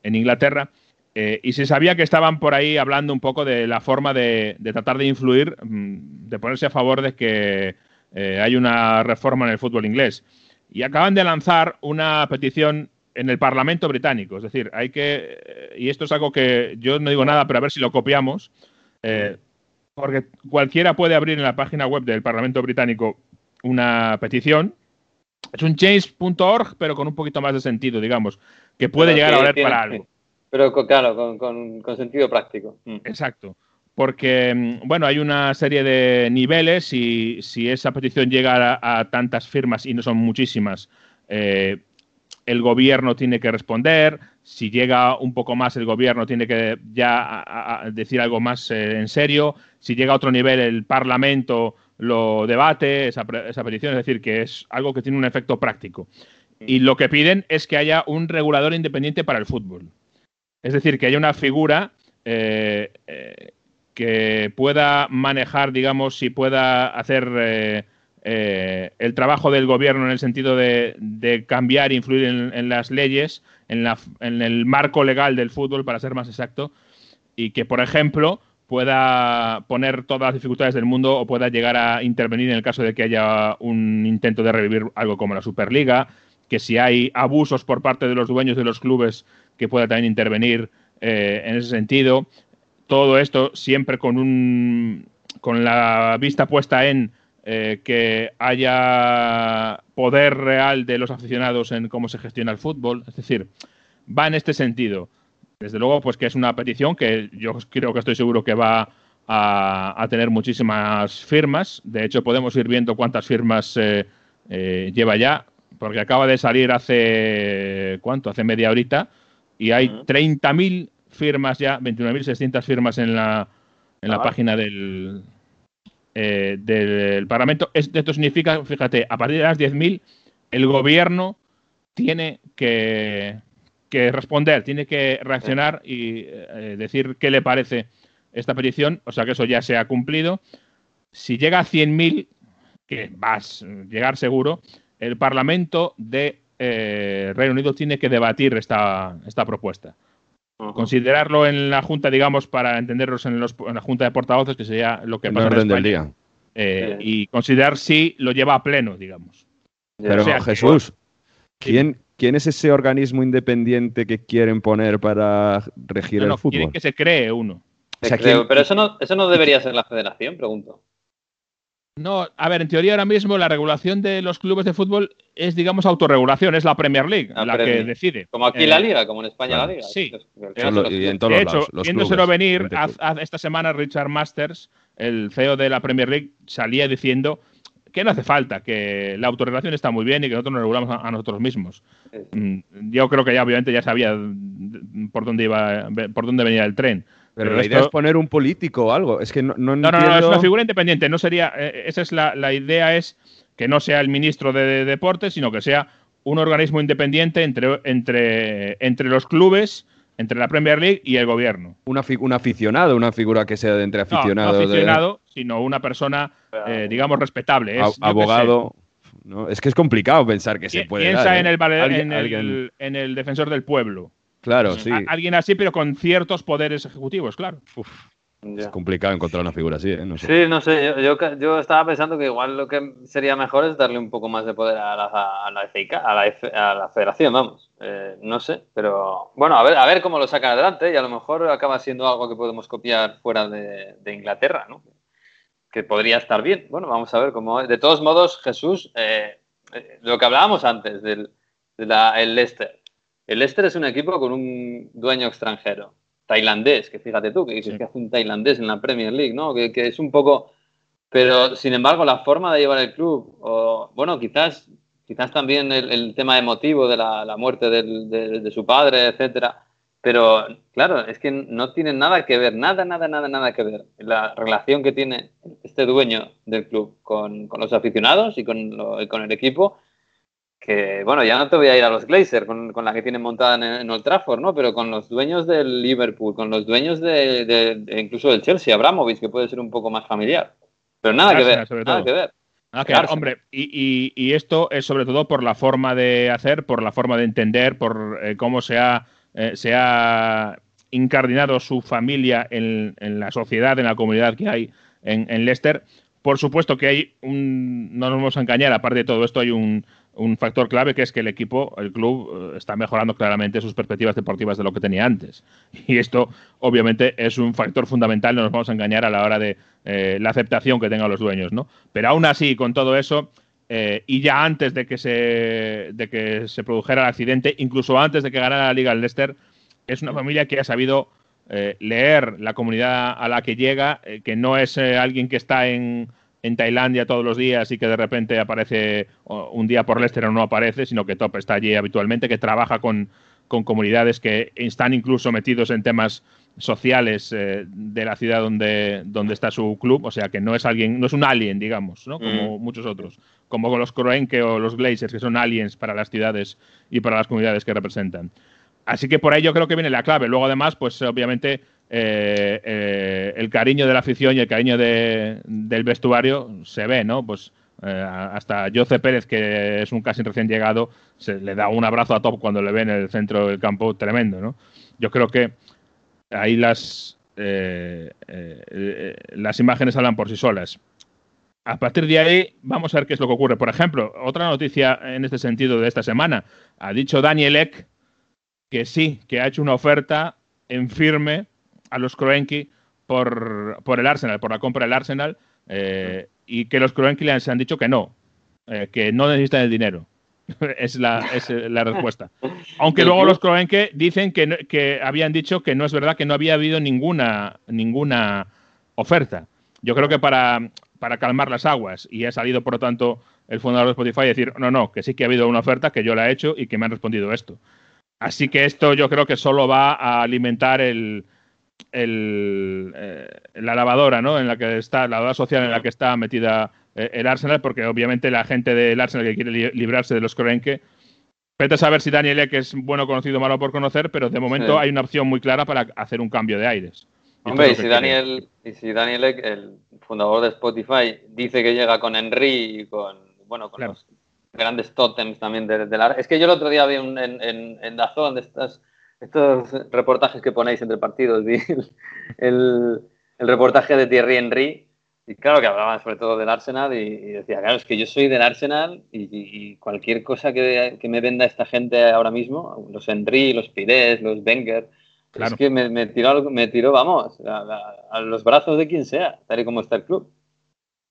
en Inglaterra. Eh, y se sabía que estaban por ahí hablando un poco de la forma de, de tratar de influir, mm, de ponerse a favor de que eh, hay una reforma en el fútbol inglés. Y acaban de lanzar una petición en el Parlamento británico. Es decir, hay que. Y esto es algo que yo no digo nada, pero a ver si lo copiamos. porque cualquiera puede abrir en la página web del Parlamento británico una petición. Es un change.org, pero con un poquito más de sentido, digamos, que puede Pero llegar a valer para algo. Pero con- claro, con, con- con sentido práctico. Mm. Exacto. Porque, mm, bueno, hay una serie de niveles y si esa petición llega a, a tantas firmas y no son muchísimas, eh, el gobierno tiene que responder. Si llega un poco más, el gobierno tiene que ya a- a- decir algo más eh, en serio. Si llega a otro nivel, el Parlamento lo debate, esa, esa petición. Es decir, que es algo que tiene un efecto práctico. Y lo que piden es que haya un regulador independiente para el fútbol. Es decir, que haya una figura eh, eh, que pueda manejar, digamos, y pueda hacer eh, eh, el trabajo del gobierno en el sentido de, de cambiar influir en, en las leyes, en, la- en el marco legal del fútbol, para ser más exacto, y que, por ejemplo, pueda poner todas las dificultades del mundo o pueda llegar a intervenir en el caso de que haya un intento de revivir algo como la Superliga, que si hay abusos por parte de los dueños de los clubes, que pueda también intervenir eh, en ese sentido. Todo esto siempre con un con la vista puesta en eh, que haya poder real de los aficionados en cómo se gestiona el fútbol. Es decir, va en este sentido. Desde luego, pues que es una petición que yo creo que estoy seguro que va a, a tener muchísimas firmas. De hecho, podemos ir viendo cuántas firmas eh, eh, lleva ya, porque acaba de salir hace, ¿cuánto? Hace media horita, y hay 30.000 firmas ya, 29.600 firmas en la, en la Ah. página del, eh, del Parlamento. Es- Esto significa, fíjate, a partir de las 10.000, el gobierno tiene que, que responder, tiene que reaccionar y eh, decir qué le parece esta petición. O sea que eso ya se ha cumplido. Si llega a 100.000, que va a llegar seguro, el Parlamento de eh, Reino Unido tiene que debatir esta, esta propuesta considerarlo en la Junta, digamos, para entenderlos en, los- en la Junta de Portavoces, que sería lo que En pasa en orden del España, día. eh, Sí. y considerar si lo lleva a pleno, digamos. Pero o sea, que- Jesús, ¿quién, ¿quién es ese organismo independiente que quieren poner para regir No, no, el fútbol? quieren que se cree uno. O sea, Creo, ¿quién- pero eso no, eso no debería ser la federación, pregunto. No, a ver, en teoría ahora mismo la regulación de los clubes de fútbol es, digamos, autorregulación, es la Premier League La la, que decide. Como aquí Eh, la Liga, como en España claro, la Liga. sí. Los y en todos de hecho, lados, los viéndoselo clubes, venir, esta semana Richard Masters, el CEO de la Premier League, salía diciendo que no hace falta, que la autorregulación está muy bien y que nosotros nos regulamos a, a nosotros mismos. Sí, Mm, Yo creo que ya obviamente ya sabía por dónde iba, por dónde venía el tren. Pero Pero la idea esto- es poner un político o algo. Es que no, no No, no, entiendo... no, es una figura independiente. No sería, eh, esa es la, la idea es que no sea el ministro de, de deportes, sino que sea un organismo independiente entre, entre, entre los clubes, entre la Premier League y el gobierno. Una un aficionado, una figura que sea de entre No, no aficionados. de- aficionado, sino una persona, eh, digamos, respetable. Es, abogado. ¿no? Es que es complicado pensar que se puede. Piensa dar, ¿eh? en, el, en, el, en el defensor del pueblo. Claro, sí. A- alguien así, pero con ciertos poderes ejecutivos, claro. Ya. complicado encontrar una figura así, ¿eh? No sé. Sí, no sé, yo, yo, yo estaba pensando que igual lo que sería mejor es darle un poco más de poder a la, a la, FIK, a la, F- a la federación, vamos. Eh, no sé, pero bueno, a ver, a ver cómo lo sacan adelante y a lo mejor acaba siendo algo que podemos copiar fuera de, de Inglaterra, ¿no? Que podría estar bien. Bueno, vamos a ver cómo es. De todos modos, Jesús, eh, eh, lo que hablábamos antes del de la- el Leicester. El Leicester es un equipo con un dueño extranjero, tailandés, que fíjate tú, que Sí. que hace un tailandés en la Premier League, ¿no? Que, que es un poco... Pero, sin embargo, la forma de llevar el club, o bueno, quizás, quizás también el, el tema emotivo de la, la muerte del- de, de su padre, etcétera. Pero, claro, es que no tiene nada que ver, nada, nada, nada, nada que ver la relación que tiene este dueño del club con, con los aficionados y con, lo- y con el equipo que, bueno, ya no te voy a ir a los Glazer con, con la que tienen montada en, en Old Trafford, ¿no? Pero con los dueños del Liverpool, con los dueños de, de- de incluso del Chelsea, Abramovich, que puede ser un poco más familiar. Pero nada que ver, sobre nada todo. que ver. Ah, Claro. claro, hombre, y, y- y esto es sobre todo por la forma de hacer, por la forma de entender, por eh, cómo se ha, eh, se ha incardinado su familia en, en la sociedad, en la comunidad que hay en, en Leicester. Por supuesto que hay un, no nos vamos a engañar, aparte de todo esto hay un, un factor clave que es que el equipo, el club, eh, está mejorando claramente sus perspectivas deportivas de lo que tenía antes. Y esto, obviamente, es un factor fundamental, no nos vamos a engañar a la hora de eh, la aceptación que tengan los dueños, ¿no? Pero aún así, con todo eso, eh, y ya antes de que, se, de que se produjera el accidente, incluso antes de que ganara la Liga el Leicester, es una familia que ha sabido eh, leer la comunidad a la que llega, que no es alguien que está en, en Tailandia todos los días y que de repente aparece un día por Leicester o no aparece, sino que Top está allí habitualmente, que trabaja con, con comunidades que están incluso metidos en temas sociales eh, de la ciudad donde, donde está su club, o sea que no es alguien, no es un alien, digamos, ¿no? como muchos otros, como con los Kroenke o los Glazers, que son aliens para las ciudades y para las comunidades que representan. Así que por ahí yo creo que viene la clave. Luego, además, pues obviamente eh, eh, el cariño de la afición y el cariño de- del vestuario se ve, ¿no? Pues eh, hasta Jose Pérez, que es un casi recién llegado, se le da un abrazo a Top cuando le ve en el centro del campo tremendo, ¿no? Yo creo que ahí las, las imágenes hablan por sí solas. A partir de ahí, vamos a ver qué es lo que ocurre. Por ejemplo, otra noticia en este sentido de esta semana. Ha dicho Daniel Eck que sí, que ha hecho una oferta en firme a los Kroenke por, por el Arsenal, por la compra del Arsenal, eh, y que los Kroenke les han dicho que no, eh, que no necesitan el dinero. es, la, es la respuesta. Aunque luego los Kroenke dicen que, no- que habían dicho que no es verdad, que no había habido ninguna, ninguna oferta. Yo creo que para, para calmar las aguas y ha salido, por lo tanto, el fundador de Spotify a decir, no, no, que sí que ha habido una oferta, que yo la he hecho y que me han respondido esto. Así que esto yo creo que solo va a alimentar el, el, eh, la lavadora, ¿no? En la que está, la lavadora social en la que está metida eh, el Arsenal, porque obviamente la gente del Arsenal que quiere li- librarse de los Kroenke, vete a saber si Daniel Ek es bueno conocido o malo por conocer, pero de momento Sí. hay una opción muy clara para hacer un cambio de aires. Y Hombre, y si. Daniel, y si Daniel Ek, el fundador de Spotify, dice que llega con Henry y con, bueno, con Claro. los grandes tótems también de, de la... Es que yo el otro día vi un, en, en, en Dazón de estas, estos reportajes que ponéis entre partidos, el, el, el reportaje de Thierry Henry y claro que hablaban sobre todo del Arsenal y, y decía, claro, es que yo soy del Arsenal y, y- cualquier cosa que, que me venda esta gente ahora mismo, los Henry, los Pires, los Wenger, Claro. es que me, me tiró, me tiró, vamos, a, a- a los brazos de quien sea, tal y como está el club.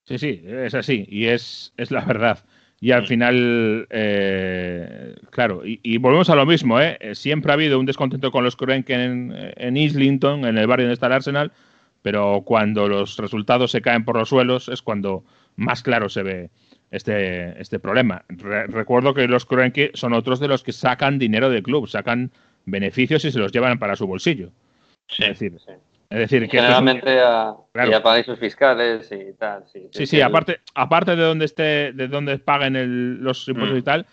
Sí, sí, es así y es, es la verdad. Y al final, eh, claro, y, y volvemos a lo mismo, ¿eh? Eh, Siempre ha habido un descontento con los Kroenke en, en Islington, en el barrio donde está el Arsenal, pero cuando los resultados se caen por los suelos es cuando más claro se ve este, este problema. Re- recuerdo que los Kroenke son otros de los que sacan dinero del club, sacan beneficios y se los llevan para su bolsillo. es decir, sí. Es decir que esto es un- Generalmente a, Claro. y a paraísos fiscales y tal. Sí, Sí, sí, aparte, aparte de donde esté, de donde paguen el- los impuestos Mm. y tal,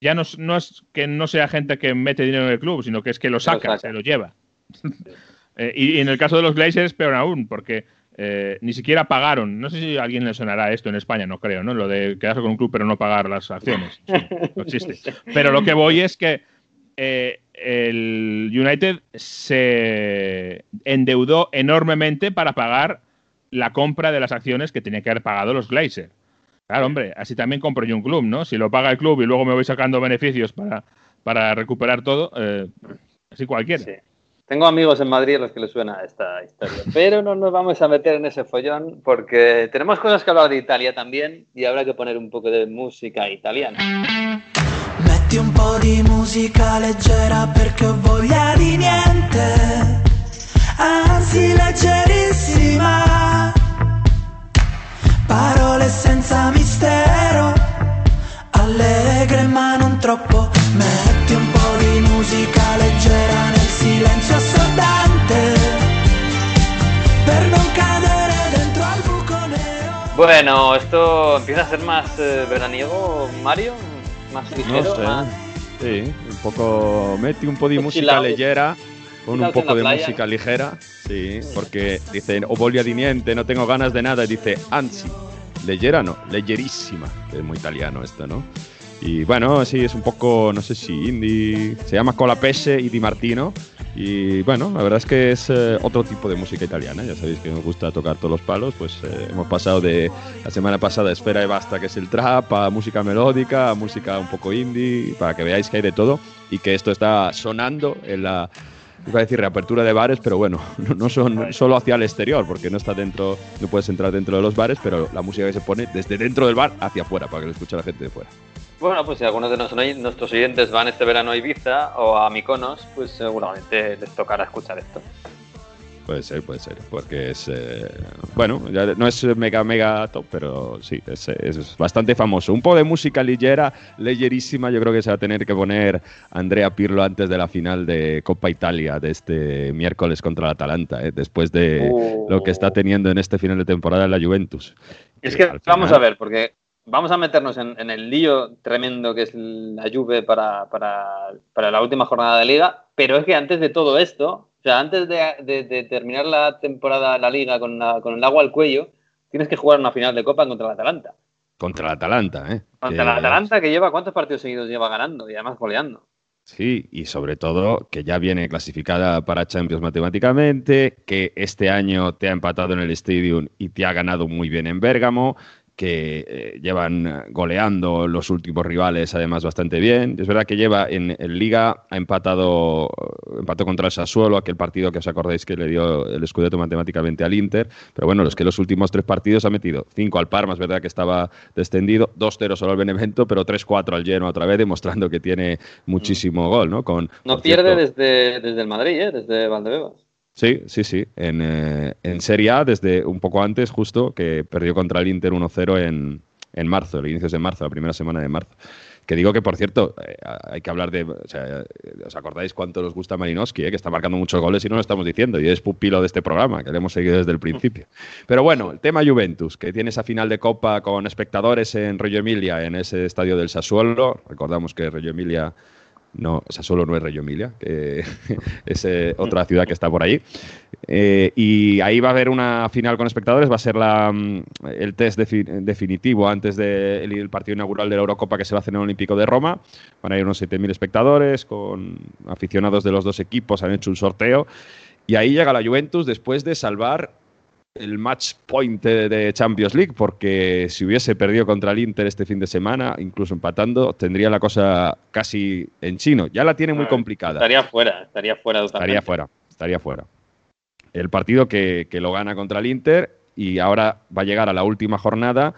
ya no, es- no es que no sea gente que mete dinero en el club, sino que es que lo saca, saca. se lo lleva. Eh, y, y en el caso de los Glazers, peor aún, porque eh, ni siquiera pagaron. No sé si a alguien le sonará esto en España, no creo, ¿no? Lo de quedarse con un club pero no pagar las acciones. Sí, no existe. Pero lo que voy es que eh, el United se endeudó enormemente para pagar la compra de las acciones que tenía que haber pagado los Glazer. Claro, hombre, así también compro yo un club, ¿no? Si lo paga el club y luego me voy sacando beneficios para, para recuperar todo, eh, así cualquiera. Sí. Tengo amigos en Madrid a los que les suena esta historia, pero no nos vamos a meter en ese follón porque tenemos cosas que hablar de Italia también y habrá que poner un poco de música italiana. Metti un po' di musica leggera perché ho voglia di niente, anzi leggerissima. Parole senza mistero, allegre ma non troppo. Metti un po' di musica leggera nel silenzio assordante, per non cadere dentro al buco nero. Bueno, esto empieza a ser más eh, veraniego, Mario, más ligero, No sé. más... Sí, un poco. Meti un po' di chill out. leggera con un poco de playa. música ligera. Sí, porque dicen, o voglia di niente, no tengo ganas de nada. Y dice, anzi, leggera no, leggerísima, que es muy italiano esto, ¿no? Y bueno, sí, es un poco, no sé si indie. Se llama Colapese y Di Martino. Y bueno, la verdad es que es eh, otro tipo de música italiana. Ya sabéis que nos gusta tocar todos los palos. Pues eh, hemos pasado de la semana pasada Espera y Basta, que es el trap, a música melódica, a música un poco indie, para que veáis que hay de todo y que esto está sonando en la. Iba a decir reapertura de bares, pero bueno, no, son solo hacia el exterior, porque no está dentro, no puedes entrar dentro de los bares, pero la música que se pone desde dentro del bar hacia afuera, para que lo escuche la gente de fuera. Bueno, pues si algunos de nuestros oyentes van este verano a Ibiza o a Mykonos, pues seguramente les tocará escuchar esto. Puede ser, puede ser, porque es. eh, bueno, ya no es mega, mega top, pero sí, es, es bastante famoso. Un poco de música ligera, leyerísima. Yo creo que se va a tener que poner Andrea Pirlo antes de la final de Copa Italia de este miércoles contra la Atalanta, eh, después de lo que está teniendo en este final de temporada en la Juventus. Es Que que vamos final- a ver, porque vamos a meternos en, en el lío tremendo que es la Juve para, para, para la última jornada de liga, pero es que antes de todo esto, o sea, antes de, de- de terminar la temporada, la liga con, la- con el agua al cuello, tienes que jugar una final de Copa contra el Atalanta. Contra la Atalanta, ¿eh? Contra el Atalanta que lleva, ¿cuántos partidos seguidos lleva ganando? Y además goleando. Sí, y sobre todo que ya viene clasificada para Champions matemáticamente, que este año te ha empatado en el Stadium y te ha ganado muy bien en Bérgamo, que eh, llevan eh, goleando los últimos rivales además bastante bien. Es verdad que lleva en, en Liga, ha empatado empató contra el Sassuolo, aquel partido que os acordáis que le dio el Scudetto matemáticamente al Inter, pero bueno, los que los últimos tres partidos ha metido cinco al Parma, es verdad que estaba descendido, 2-0 solo al Benevento, pero 3-4 al Genoa otra vez, demostrando que tiene muchísimo gol, ¿no? Con, No pierde cierto, desde, desde el Madrid, ¿eh? desde Valdebebas. Sí, sí, sí. En, eh, en Serie A, desde un poco antes, justo, que perdió contra el Inter 1-0 en, en marzo, el inicios de marzo, la primera semana de marzo. Que digo que, por cierto, eh, hay que hablar de. O sea, eh, ¿os acordáis cuánto nos gusta Malinowski? eh? Que está marcando muchos goles y no lo estamos diciendo. Y es pupilo de este programa, que le hemos seguido desde el principio. Pero bueno, el tema Juventus, que tiene esa final de Copa con espectadores en Reggio Emilia, en ese estadio del Sassuolo. Recordamos que Reggio Emilia no, Sassuolo no es Reggio Emilia, que es eh, otra ciudad que está por ahí. Eh, y ahí va a haber una final con espectadores, va a ser la, mm, el test defi- definitivo antes del partido inaugural de la Eurocopa que se va a hacer en el Olímpico de Roma. Van a ir unos 7.000 espectadores con aficionados de los dos equipos, han hecho un sorteo. Y ahí llega la Juventus después de salvar el match point de, Champions League, porque si hubiese perdido contra el Inter este fin de semana, incluso empatando, tendría la cosa casi en chino. Ya la tiene muy complicada. Estaría fuera, estaría fuera totalmente. Estaría fuera, estaría fuera. El partido que, que lo gana contra el Inter y ahora va a llegar a la última jornada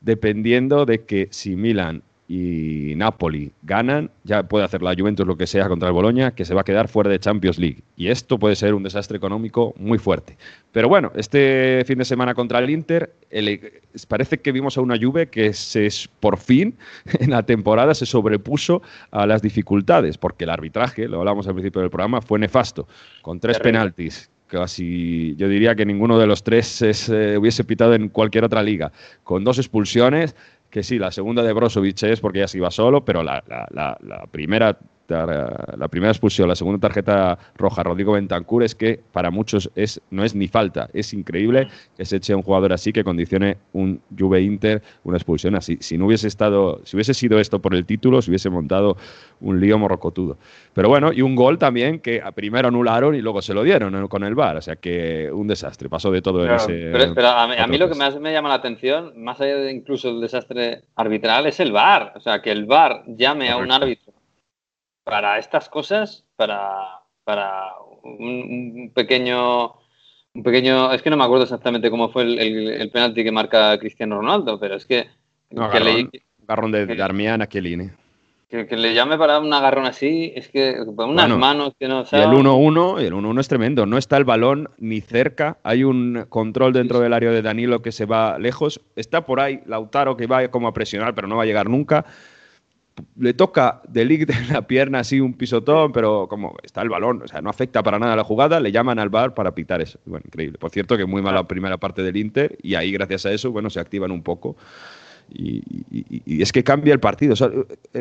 dependiendo de que si Milan y Napoli ganan, ya puede hacer la Juventus lo que sea contra el Boloña, que se va a quedar fuera de Champions League. Y esto puede ser un desastre económico muy fuerte. Pero bueno, este fin de semana contra el Inter, el- parece que vimos a una Juve que se, por fin en la temporada se sobrepuso a las dificultades, porque el arbitraje, lo hablamos al principio del programa, fue nefasto, con tres Terrible. penaltis. Casi, yo diría que ninguno de los tres es, eh, hubiese pitado en cualquier otra liga, con dos expulsiones, que sí, la segunda de Brozovic es porque ya se iba solo, pero la, la- la- la primera la primera expulsión, la segunda tarjeta roja Rodrigo Bentancur es que para muchos es, no es ni falta. Es increíble que se eche un jugador así que condicione un Juve Inter una expulsión así. Si no hubiese estado, si hubiese sido esto por el título, se hubiese montado un lío morrocotudo. Pero bueno, y un gol también que primero anularon y luego se lo dieron con el VAR. O sea que un desastre. Pasó de todo en ese. pero, pero a, mí, a mí lo que más me llama la atención, más allá de incluso el desastre arbitral, es el VAR. O sea, que el VAR llame a un árbitro para estas cosas, para, para un, un pequeño. Un pequeño. Es que no me acuerdo exactamente cómo fue el, el, el penalti que marca Cristiano Ronaldo, pero es que. No, que, garrón, le, garrón de que- Darmian a que- que le llame para un agarrón así, es que. Unas Bueno, manos que no Y el saben. 1-1, y el 1-1 es tremendo. No está el balón ni cerca. Hay un control dentro del área de Danilo que se va lejos. Está por ahí Lautaro que va como a presionar, pero no va a llegar nunca. Le toca de Ligt en la pierna así un pisotón, pero como está el balón, o sea, no afecta para nada la jugada, le llaman al bar para pitar eso. Bueno, increíble. Por cierto, que muy mala la primera parte del Inter y ahí gracias a eso, bueno, se activan un poco. Y, y- y es que cambia el partido. O sea,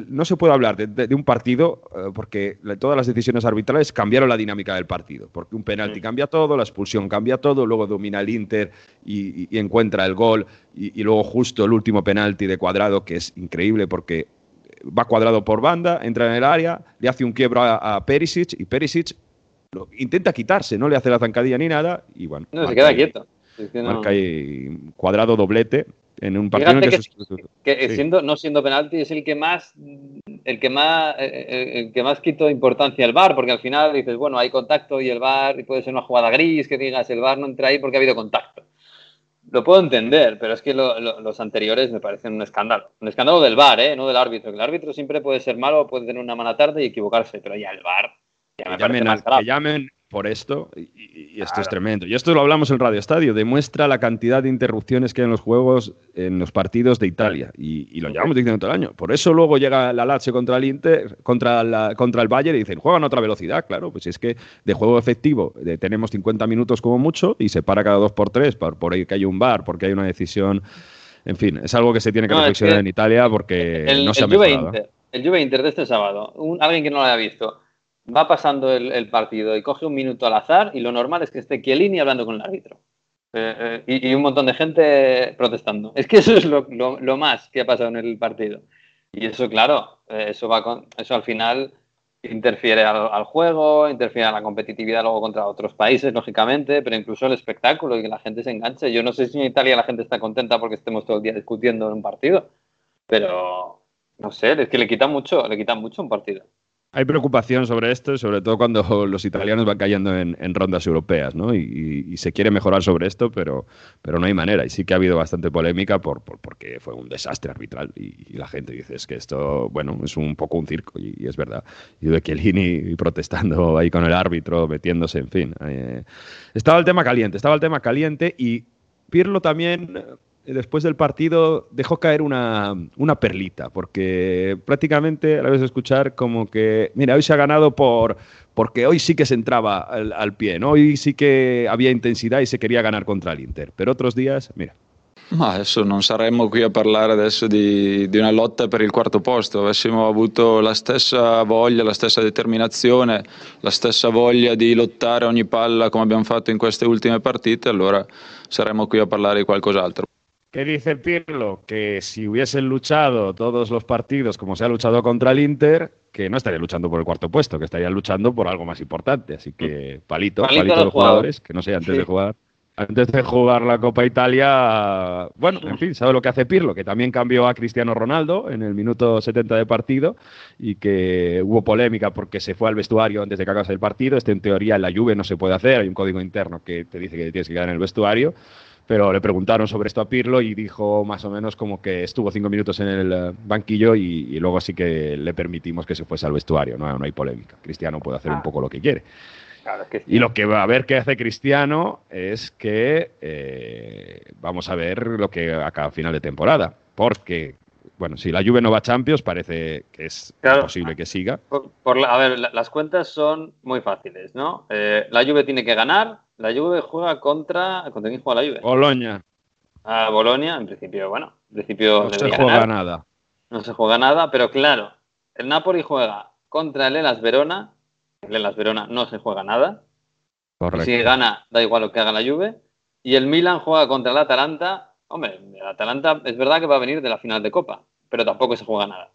no se puede hablar de, de- de un partido eh, porque todas las decisiones arbitrales cambiaron la dinámica del partido. Porque un penalti cambia todo, la expulsión cambia todo, luego domina el Inter y, encuentra el gol. Y, y luego justo el último penalti de cuadrado, que es increíble porque va cuadrado por banda, entra en el área, le hace un quiebro a, a Perisic y Perisic lo intenta quitarse, no le hace la zancadilla ni nada. Y bueno, No, se queda ahí- quieto. Es que no- Marca ahí cuadrado doblete en un partido en el Fíjate que, que, sus- que sí. siendo, no siendo penalti es el que más el que más eh, eh, el que más quitó importancia al VAR, porque al final dices, bueno, hay contacto y el VAR y puede ser una jugada gris que digas el VAR no entra ahí porque ha habido contacto. Lo puedo entender, pero es que lo- lo- los anteriores me parecen un escándalo. Un escándalo del VAR, ¿eh? no del árbitro. que El árbitro siempre puede ser malo, puede tener una mala tarde y equivocarse, pero ya el VAR ya me que parece llamen, más a- grave. que llamen por esto, y, esto es tremendo. Y esto lo hablamos en Radio Estadio, demuestra la cantidad de interrupciones que hay en los juegos, en los partidos de Italia. Y, y lo llevamos diciendo todo el año. Por eso luego llega la Lazio contra el Inter, contra, la- contra el Bayern y dicen, juegan a otra velocidad. Claro, pues es que de juego efectivo eh, tenemos 50 minutos como mucho y se para cada dos por tres por, por ahí que hay un bar, porque hay una decisión. En fin, es algo que se tiene que No, es reflexionar que en Italia porque el, no se ha el Juve mejorado. Inter, el Juve Inter de este sábado, un- alguien que no lo haya visto, va pasando el, partido y coge un minuto al azar y lo normal es que esté Chiellini hablando con el árbitro. Eh, eh, y, un montón de gente protestando. Es que eso es lo, más que ha pasado en el partido. Y eso, claro, eh, eso va con, eso al final interfiere al, al, juego, interfiere a la competitividad luego contra otros países, lógicamente, pero incluso el espectáculo y que la gente se enganche. Yo no sé si en Italia la gente está contenta porque estemos todo el día discutiendo en un partido, pero no sé, es que le quita mucho, le quita mucho un partido. Hay preocupación sobre esto, sobre todo cuando los italianos van cayendo en, rondas europeas, ¿no? Y, se quiere mejorar sobre esto, pero, pero no hay manera. Y sí que ha habido bastante polémica por, por porque fue un desastre arbitral. Y, y, la gente dice es que esto, bueno, es un poco un circo, y, es verdad. Y de Chiellini protestando ahí con el árbitro, metiéndose, en fin. Eh, estaba el tema caliente, estaba el tema caliente y Pirlo también después del partido dejó caer una, una, perlita, porque prácticamente la de escuchar como que, mira, hoy se ha ganado por porque hoy sí que se entraba al, al pie, ¿no? hoy sí que había intensidad y se quería ganar contra el Inter, pero otros días, mira. Ma adesso non saremmo qui a parlare adesso di, di, una lotta per il quarto posto, avessimo avuto la stessa voglia, la stessa determinazione, la stessa voglia di lottare ogni palla come abbiamo fatto in queste ultime partite, allora saremmo qui a parlare di qualcos'altro. ¿Qué dice Pirlo? Que si hubiesen luchado todos los partidos como se ha luchado contra el Inter, que no estaría luchando por el cuarto puesto, que estaría luchando por algo más importante. Así que palito, palito, palito a los jugadores, que no sé, antes sí. de jugar. Antes de jugar la Copa Italia, bueno, en fin, sabe lo que hace Pirlo, que también cambió a Cristiano Ronaldo en el minuto 70 de partido y que hubo polémica porque se fue al vestuario antes de que acabase el partido. Este en teoría en la Juve no se puede hacer, hay un código interno que te dice que tienes que quedar en el vestuario pero le preguntaron sobre esto a Pirlo y dijo más o menos como que estuvo cinco minutos en el eh, banquillo y, y luego sí que le permitimos que se fuese al vestuario, no, no hay polémica. Cristiano puede hacer ah. un poco lo que quiere. Claro, es que sí. Y lo que va a ver que hace Cristiano es que eh, vamos a ver lo que acaba a final de temporada, porque bueno, si la Juve no va a Champions, parece que es claro, posible que siga. Por, por la, a ver, la, las cuentas son muy fáciles, ¿no? Eh, la Juve tiene que ganar, la Juve juega contra. ¿Contra quién juega la Juve? Boloña. A Bolonia, en principio, bueno, en principio. No se juega nada. No se juega nada, pero claro, el Napoli juega contra el Elas Verona. El Elas Verona no se juega nada. Correcto. Si gana, da igual lo que haga la Juve. Y el Milan juega contra el Atalanta. Hombre, el Atalanta es verdad que va a venir de la final de Copa, pero tampoco se juega nada.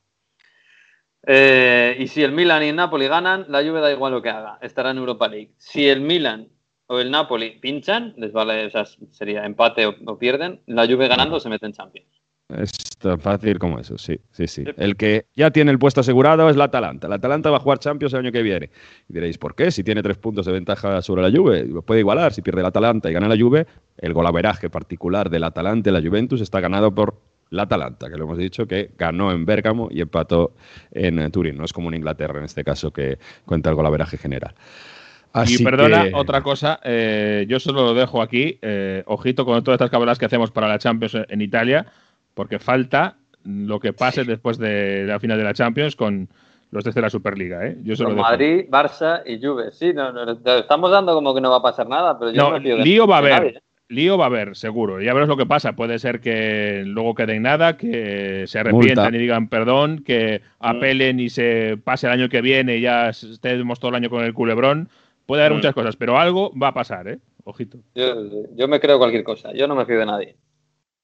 Eh, y si el Milan y el Napoli ganan, la Juve da igual lo que haga, estará en Europa League. Si el Milan o el Napoli pinchan, les vale, o sea, sería empate o, o, pierden, la Juve ganando se mete en Champions. Es tan fácil como eso, sí, sí, sí. El que ya tiene el puesto asegurado es la Atalanta. La Atalanta va a jugar Champions el año que viene. Y diréis, ¿por qué? Si tiene tres puntos de ventaja sobre la Juve, puede igualar. Si pierde la Atalanta y gana la Juve, el golaveraje particular del Atalanta y la Juventus está ganado por la Atalanta, que lo hemos dicho, que ganó en Bérgamo y empató en Turín. No es como en Inglaterra, en este caso, que cuenta el golaveraje general. Así y perdona, que... otra cosa, eh, yo solo lo dejo aquí, eh, ojito con todas estas cabalas que hacemos para la Champions en Italia, porque falta lo que pase sí. después de la final de la Champions con los de la Superliga. ¿eh? Yo solo con Madrid, Barça y Juve. Sí, no, no, estamos dando como que no va a pasar nada, pero yo no, no lío va a haber. Lío va a haber, seguro. Ya verás lo que pasa. Puede ser que luego quede en nada, que se arrepientan Multa. y digan perdón, que apelen y se pase el año que viene y ya estemos todo el año con el culebrón. Puede haber mm. muchas cosas, pero algo va a pasar, ¿eh? Ojito. Yo, yo, me creo cualquier cosa. Yo no me fío de nadie.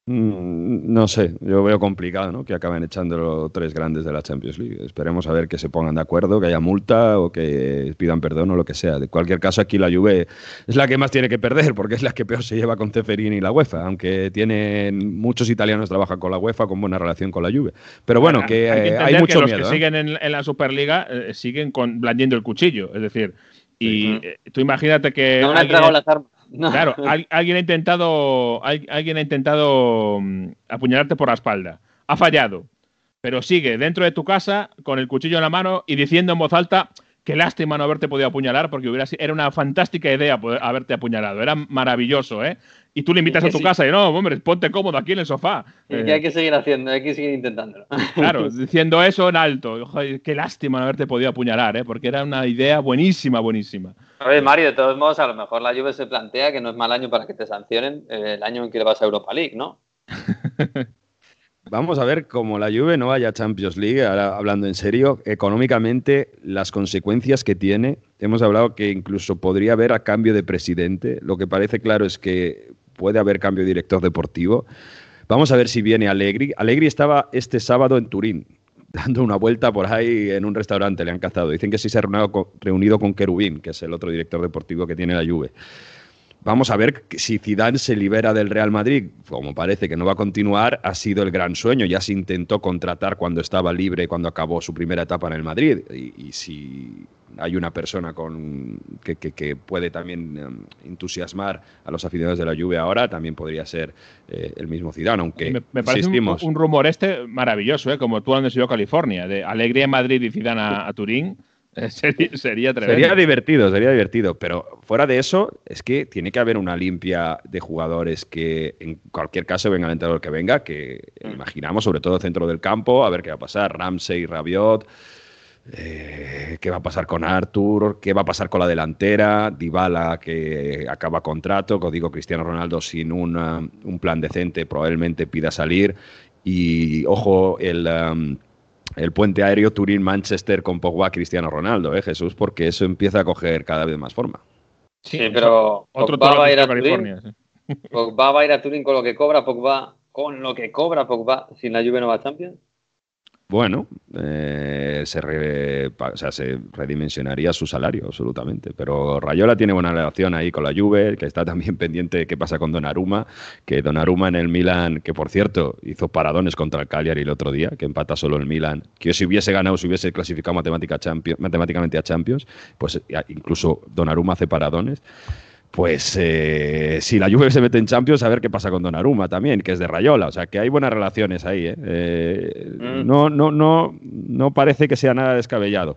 Mm, no sé, yo veo complicado ¿no? que acaben echando los tres grandes de la Champions League. Esperemos a ver que se pongan de acuerdo, que haya multa o que pidan perdón o lo que sea. De cualquier caso, aquí la Juve es la que más tiene que perder porque es la que peor se lleva con Ceferini y la UEFA, aunque tienen muchos italianos trabajan con la UEFA con buena relación con la Juve. Pero bueno, que, hay, que hay mucho que miedo. Los que ¿eh? siguen en, en, la Superliga eh, siguen con, blandiendo el cuchillo, es decir, y eh, tú imagínate que. No me han entregado las armas. No. Claro, al, alguien ha intentado, al, alguien ha intentado um, apuñalarte por la espalda. Ha fallado, pero sigue dentro de tu casa con el cuchillo en la mano y diciendo en voz alta qué lástima no haberte podido apuñalar porque hubiera era una fantástica idea poder haberte apuñalado. Era maravilloso, ¿eh? Y tú le invitas a tu sí. casa y no, hombre, ponte cómodo aquí en el sofá. Y eh, que hay que seguir haciendo, hay que seguir intentándolo. Claro, diciendo eso en alto. Joder, qué lástima no haberte podido apuñalar, ¿eh? Porque era una idea buenísima, buenísima. A ver, Mario, de todos modos, a lo mejor la Juve se plantea que no es mal año para que te sancionen eh, el año en que le vas a Europa League, ¿no? Vamos a ver cómo la Juve no vaya a Champions League, ahora hablando en serio, económicamente las consecuencias que tiene. Hemos hablado que incluso podría haber a cambio de presidente. Lo que parece claro es que puede haber cambio de director deportivo. Vamos a ver si viene Allegri. Allegri estaba este sábado en Turín. dando una vuelta por ahí en un restaurante, le han cazado. Dicen que sí se ha reunido con, reunido que es el otro director deportivo que tiene la Juve. Vamos a ver si Zidane se libera del Real Madrid, como parece que no va a continuar, ha sido el gran sueño. Ya se intentó contratar cuando estaba libre, cuando acabó su primera etapa en el Madrid. Y, y si hay una persona con, que, que- que puede también em, entusiasmar a los aficionados de la Juve ahora, también podría ser eh, el mismo Zidane, aunque me, me parece un, rumor este maravilloso, ¿eh? como tú donde se a California, de alegría en Madrid y Zidane a, a Turín. sería, sería tremendo. Sería divertido, sería divertido, pero fuera de eso, es que tiene que haber una limpia de jugadores que en cualquier caso venga el entrenador que venga, que imaginamos, sobre todo centro del campo, a ver qué va a pasar, Ramsey, Rabiot, eh, qué va a pasar con Arthur, qué va a pasar con la delantera, Dybala que acaba contrato, como digo, Cristiano Ronaldo sin una- un plan decente probablemente pida salir. Y ojo el... um, el puente aéreo Turín-Manchester con Pogba Cristiano Ronaldo, ¿eh, Jesús? Porque eso empieza a coger cada vez más forma. Sí, pero Otro Pogba va a ir a. Turín. sí. Pogba va a ir a Turín con lo que cobra Pogba, con lo que cobra Pogba, sin la Juve no va a Champions. Bueno, eh, se, re- o sea, se redimensionaría su salario, absolutamente. Pero Rayola tiene buena relación ahí con la Juve, que está también pendiente de qué pasa con Donnarumma, que Donnarumma en el Milan, que por cierto hizo paradones contra el Cagliari el otro día, que empata solo el Milan, que si hubiese ganado, si hubiese clasificado matemática matemáticamente a Champions, pues incluso Donnarumma hace paradones. Pues eh, si la Juve se mete en Champions, a ver qué pasa con Donnarumma también, que es de Rayola. O sea, que hay buenas relaciones ahí. ¿eh? Eh, Mm. no, no, no, no parece que sea nada descabellado.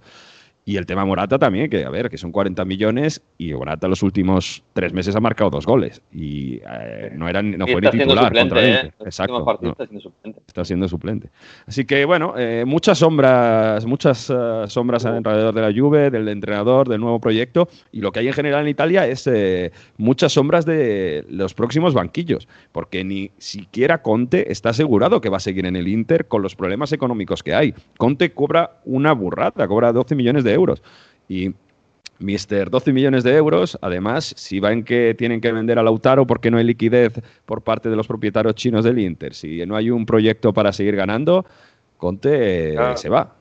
Y el tema Morata también, que a ver, que son 40 millones y Morata los últimos tres meses ha marcado dos goles. Y eh, no, eran, no Y fue ni titular suplente, ¿eh? Los Exacto. no está siendo suplente. está siendo suplente. Así que bueno, eh, muchas sombras, muchas eh, sombras alrededor de la Juve, del entrenador, del nuevo proyecto y lo que hay en general en Italia es eh, muchas sombras de los próximos banquillos, porque ni siquiera Conte está asegurado que va a seguir en el Inter con los problemas económicos que hay. Conte cobra una burrada, cobra 12 millones de euros y Mister 12 millones de euros. Además, si ven que tienen que vender a Lautaro porque no hay liquidez por parte de los propietarios chinos del Inter, si no hay un proyecto para seguir ganando, Conte Claro. se va.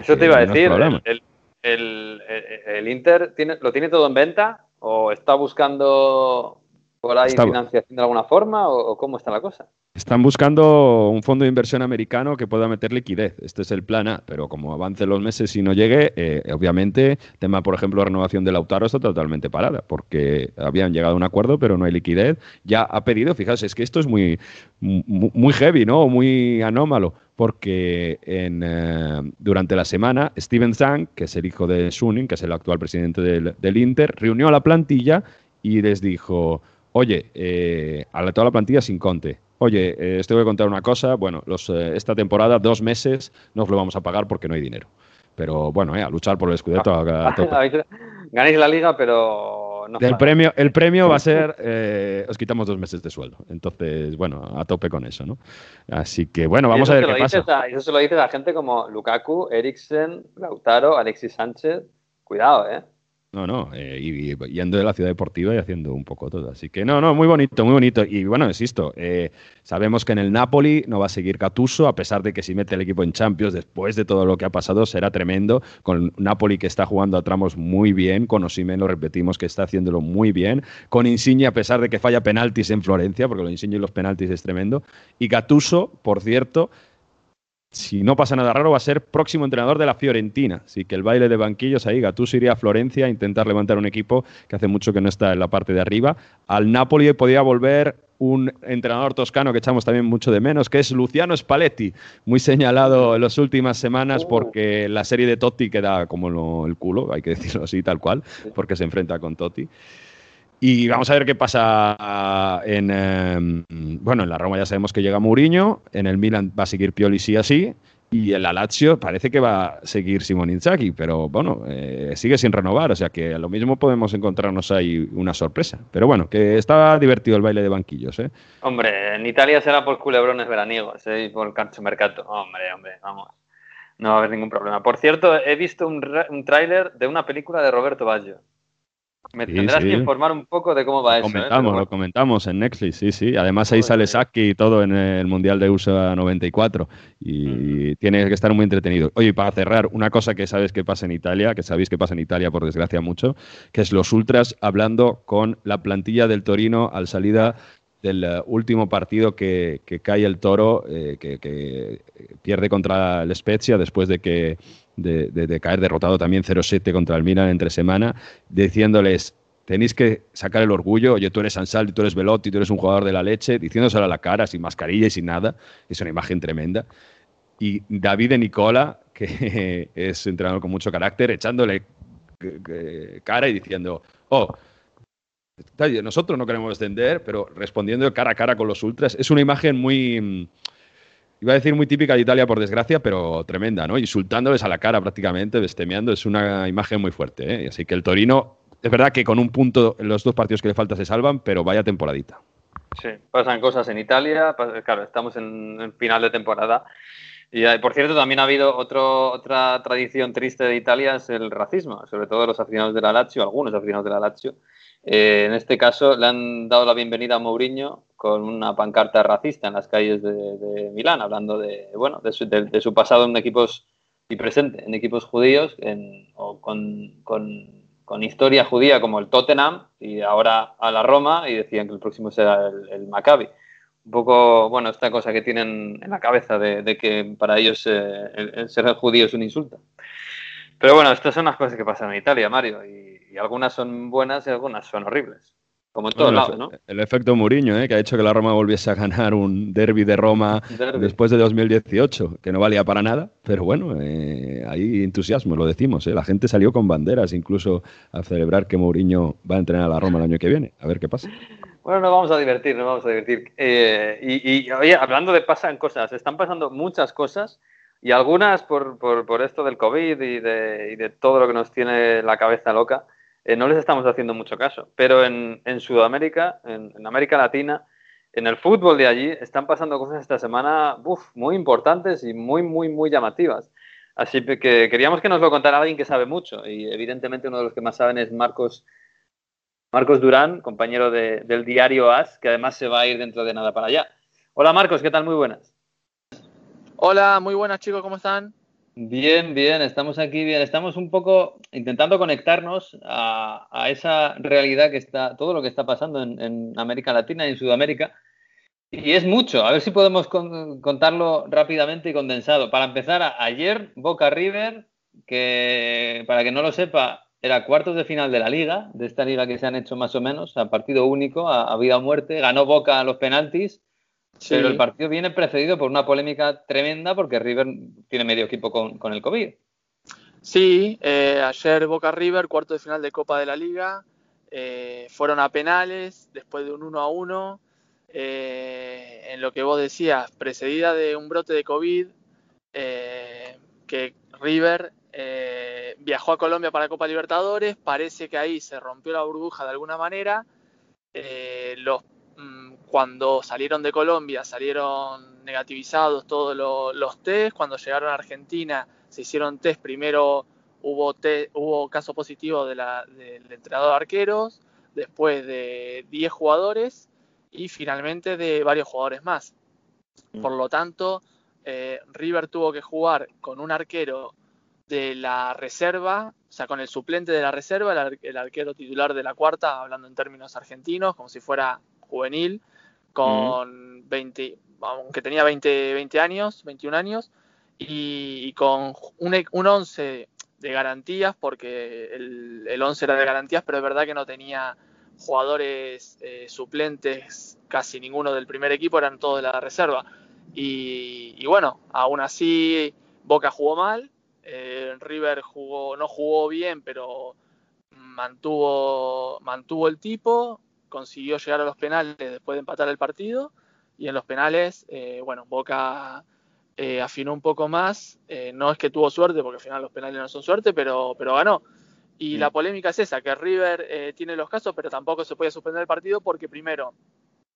Eso te iba a decir. el- el- el Inter tiene, lo tiene todo en venta o está buscando por ahí Está- financiación de alguna forma o, cómo está la cosa. Están buscando un fondo de inversión americano que pueda meter liquidez. Este es el plan A, pero como avancen los meses y no llegue, eh, obviamente, tema, por ejemplo, de renovación de Lautaro está totalmente parada, porque habían llegado a un acuerdo, pero no hay liquidez. Ya ha pedido, fijaos, es que esto es muy, mu- muy heavy, ¿no? Muy anómalo, porque en, eh, durante la semana, Steven Zhang, que es el hijo de Suning, que es el actual presidente del, del Inter, reunió a la plantilla y les dijo, oye, eh, a la- toda la plantilla sin Conte. Oye, eh, os tengo que contar una cosa. Bueno, los, eh, esta temporada, dos meses, no os lo vamos a pagar porque no hay dinero. Pero bueno, eh, a luchar por el a, a. Habéis- Ganéis la liga, pero no. El premio, el premio va a ser, eh, os quitamos dos meses de sueldo. Entonces, bueno, a tope con eso, ¿no? Así que, bueno, vamos a ver se qué lo pasa. a- eso se lo dices a gente como Lukaku, Eriksen, Lautaro, Alexis Sánchez. Cuidado, ¿eh? No, no, eh, y, yendo de la ciudad deportiva y haciendo un poco todo. Así que no, no, muy bonito, muy bonito. Y bueno, insisto, eh, sabemos que en el Napoli no va a seguir Catuso, a pesar de que si mete el equipo en Champions después de todo lo que ha pasado será tremendo. Con Napoli que está jugando a tramos muy bien, con Osimhen lo repetimos que está haciéndolo muy bien, con Insigne a pesar de que falla penaltis en Florencia, porque lo Insigne y los penaltis es tremendo. Y Catuso, por cierto, si no pasa nada raro, va a ser próximo entrenador de la Fiorentina. Así que el baile de banquillos ahí, Gattuso iría a Florencia a intentar levantar un equipo que hace mucho que no está en la parte de arriba. Al Napoli podía volver un entrenador toscano que echamos también mucho de menos, que es Luciano Spalletti, muy señalado en las últimas semanas porque la serie de Totti queda como el culo, hay que decirlo así, tal cual, porque se enfrenta con Totti. Y vamos a ver qué pasa en. eh, bueno, en la Roma ya sabemos que llega Mourinho, en el Milan va a seguir Pioli sí así, y en la Lazio parece que va a seguir Simón Inzaghi, pero bueno, eh, sigue sin renovar, o sea que a lo mismo podemos encontrarnos ahí una sorpresa. Pero bueno, que está divertido el baile de banquillos, ¿eh? Hombre, en Italia será por culebrones veraniegos ¿eh? y por calciomercato. Hombre, hombre, vamos. No va a haber ningún problema. Por cierto, he visto un, un tráiler de una película de Roberto Baggio. Me Sí, tendrás sí. que informar un poco de cómo va Lo eso. ¿eh? comentamos, lo comentamos en Netflix, sí, sí. Además ahí sale. Saki y todo en el Mundial de USA 94 y tiene que estar muy entretenido. Oye, y para cerrar, una cosa que sabes que pasa en Italia, que sabéis que pasa en Italia por desgracia mucho, que es los ultras hablando con la plantilla del Torino al salida del eh, último partido que, que cae el Toro, eh, que, que pierde contra el Spezia después de que de, caer derrotado también 0-7 contra el Milan entre semana, diciéndoles tenéis que sacar el orgullo, oye, tú eres Ansaldi, tú eres Velotti, tú eres un jugador de la leche, diciéndoselo a la cara, sin mascarilla y sin nada, es una imagen tremenda. Y David de Nicola, que es entrenador con mucho carácter, echándole cara y diciendo, oh, nosotros no queremos descender, pero respondiendo cara a cara con los ultras, es una imagen muy, iba a decir muy típica de Italia por desgracia, pero tremenda, ¿no? Insultándoles a la cara prácticamente, bestemeando, es una imagen muy fuerte, ¿eh? Así que el Torino, es verdad que con un punto en los dos partidos que le falta se salvan, pero vaya temporadita. Sí, pasan cosas en Italia, claro, estamos en, en final de temporada. Y eh, por cierto, también ha habido otro, otra tradición triste de Italia, es el racismo, sobre todo los aficionados de la Lazio, algunos aficionados de la Lazio. Eh, en este caso le han dado la bienvenida a Mourinho con una pancarta racista en las calles de, de Milán, hablando de, bueno, de, su, de- de su pasado en equipos y presente en equipos judíos en- o con, con- con historia judía como el Tottenham y ahora a la Roma y decían que el próximo será el, el Maccabi. Un poco, bueno, esta cosa que tienen en la cabeza de, que para ellos eh, el, el ser judío es un insulto. Pero bueno, estas son las cosas que pasan en Italia, Mario, y, y algunas son buenas y algunas son horribles. Como en todos Bueno, lados, ¿no? El efecto Mourinho, ¿eh? que ha hecho que la Roma volviese a ganar un derby de Roma después de 2018, que no valía para nada, pero bueno, eh, hay entusiasmo, lo decimos. ¿eh? La gente salió con banderas incluso a celebrar que Mourinho va a entrenar a la Roma el año que viene. A ver qué pasa. Bueno, nos vamos a divertir, nos vamos a divertir. Eh, y, y, oye, hablando de pasan cosas, están pasando muchas cosas y algunas por, por, por esto del COVID y de, y de todo lo que nos tiene la cabeza loca, eh, no les estamos haciendo mucho caso. Pero en, en Sudamérica, en, en América Latina, en el fútbol de allí, están pasando cosas esta semana muy importantes y muy, muy, muy llamativas. Así que queríamos que nos lo contara alguien que sabe mucho y evidentemente uno de los que más saben es Marcos Marcos Durán, compañero de, del diario AS, que además se va a ir dentro de nada para allá. Hola Marcos, ¿qué tal? Muy buenas. Hola, muy buenas chicos, ¿cómo están? Bien, bien, estamos aquí bien. Estamos un poco intentando conectarnos a, esa realidad que está, todo lo que está pasando en, América Latina y en Sudamérica. Y es mucho, a ver si podemos con, contarlo rápidamente y condensado. Para empezar, ayer Boca River, que para que no lo sepa, era cuartos de final de la liga, de esta liga que se han hecho más o menos, a partido único, a, a vida o muerte, ganó Boca a los penaltis. Sí. Pero el partido viene precedido por una polémica tremenda porque River tiene medio equipo con, con el COVID. Sí, eh, ayer Boca River, cuarto de final de Copa de la Liga, eh, fueron a penales después de un 1 a 1. Eh, en lo que vos decías, precedida de un brote de COVID, que River eh, viajó a Colombia para Copa Libertadores, parece que ahí se rompió la burbuja de alguna manera. Los cuando salieron de Colombia salieron negativizados todos los, los test, cuando llegaron a Argentina se hicieron test, primero hubo, test, hubo caso positivo de la, de, del entrenador de arqueros, después de 10 jugadores y finalmente de varios jugadores más. Por lo tanto, eh, River tuvo que jugar con un arquero de la reserva, o sea, con el suplente de la reserva, el, ar el arquero titular de la cuarta, hablando en términos argentinos, como si fuera juvenil, con mm. 20, aunque tenía 20, 20 años, 21 años, y, y con un, un 11 de garantías, porque el, el 11 era de garantías, pero es verdad que no tenía jugadores eh, suplentes, casi ninguno del primer equipo, eran todos de la reserva. Y, y bueno, aún así Boca jugó mal, eh, River jugó, no jugó bien, pero mantuvo, mantuvo el tipo, consiguió llegar a los penales después de empatar el partido y en los penales, eh, bueno, Boca eh, afinó un poco más, eh, no es que tuvo suerte, porque al final los penales no son suerte, pero, pero ganó. Y mm. la polémica es esa, que River tiene los casos, pero tampoco se puede suspender el partido porque primero,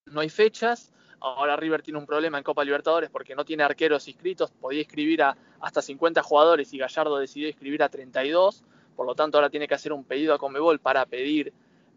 no hay fechas, ahora River tiene un problema en Copa Libertadores porque no tiene arqueros inscritos, podía inscribir a hasta 50 jugadores y Gallardo decidió inscribir a 32, por lo tanto ahora tiene que hacer un pedido a Comebol para pedir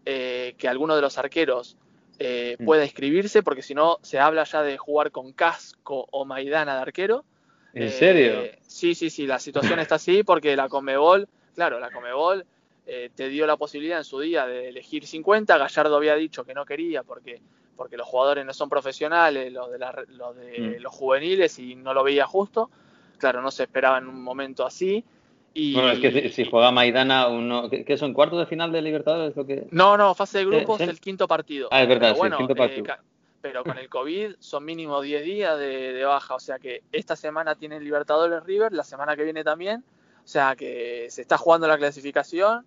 eh, que alguno de los arqueros eh, Mm. pueda inscribirse, porque si no se habla ya de jugar con Casco o Maidana de arquero. ¿En Eh, serio? Sí, sí, sí, la situación está así porque la Comebol, claro, la Comebol eh, te dio la posibilidad en su día de elegir 50, Gallardo había dicho que no quería porque, porque los jugadores no son profesionales, los de, la- los, de Mm. los juveniles y no lo veía justo. Claro, no se esperaba en un momento así. Y, Bueno, es que si, si juega Maidana, uno, ¿qué, son cuartos de final de Libertadores? Lo que... No, no, fase de grupos Sí, sí. el quinto partido. Ah, es verdad, Pero sí, bueno, quinto eh, partido. pero con el COVID son mínimo 10 días de, de baja, o sea que esta semana tienen Libertadores River, la semana que viene también, o sea que se está jugando la clasificación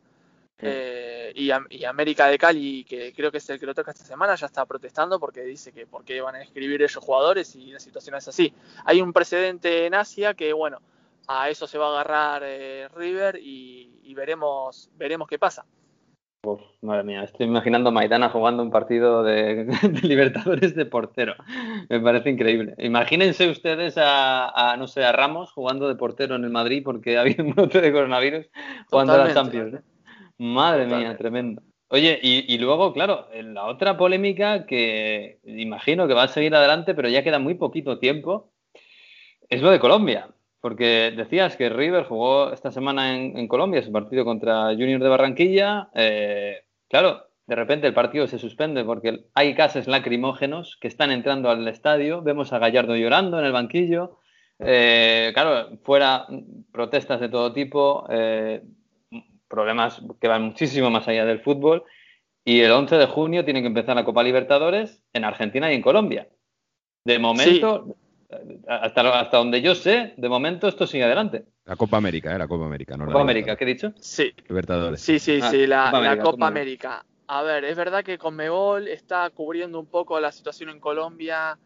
eh, y, y América de Cali, que creo que es el que lo toca esta semana, ya está protestando porque dice que por qué van a escribir ellos jugadores y la situación es así. Hay un precedente en Asia que, bueno, a eso se va a agarrar eh, River y, y veremos, veremos qué pasa. Uf, madre mía, estoy imaginando a Maidana jugando un partido de, de Libertadores de portero. Me parece increíble. Imagínense ustedes a, a, no sé, a Ramos jugando de portero en el Madrid porque había un brote de coronavirus jugando a la. Champions. ¿eh? Madre mía, tremendo. Oye, y, y luego, claro, la otra polémica que imagino que va a seguir adelante, pero ya queda muy poquito tiempo, es lo de Colombia. Porque decías que River jugó esta semana en, Colombia su partido contra Junior de Barranquilla. Eh, claro, de repente el partido se suspende porque hay gases lacrimógenos que están entrando al estadio. Vemos a Gallardo llorando en el banquillo. Eh, claro, fuera protestas de todo tipo, eh, problemas que van muchísimo más allá del fútbol. Y el 11 de junio tiene que empezar la Copa Libertadores en Argentina y en Colombia. De momento, hasta, hasta donde yo sé, de momento esto sigue adelante. La Copa América, ¿eh? La Copa América, no la Copa América, ¿qué he dicho? Sí, Libertadores. Sí, sí, Ah, sí, la, Copa la América, Copa Copa América. A ver, es verdad que Conmebol está cubriendo un poco la situación en Colombia.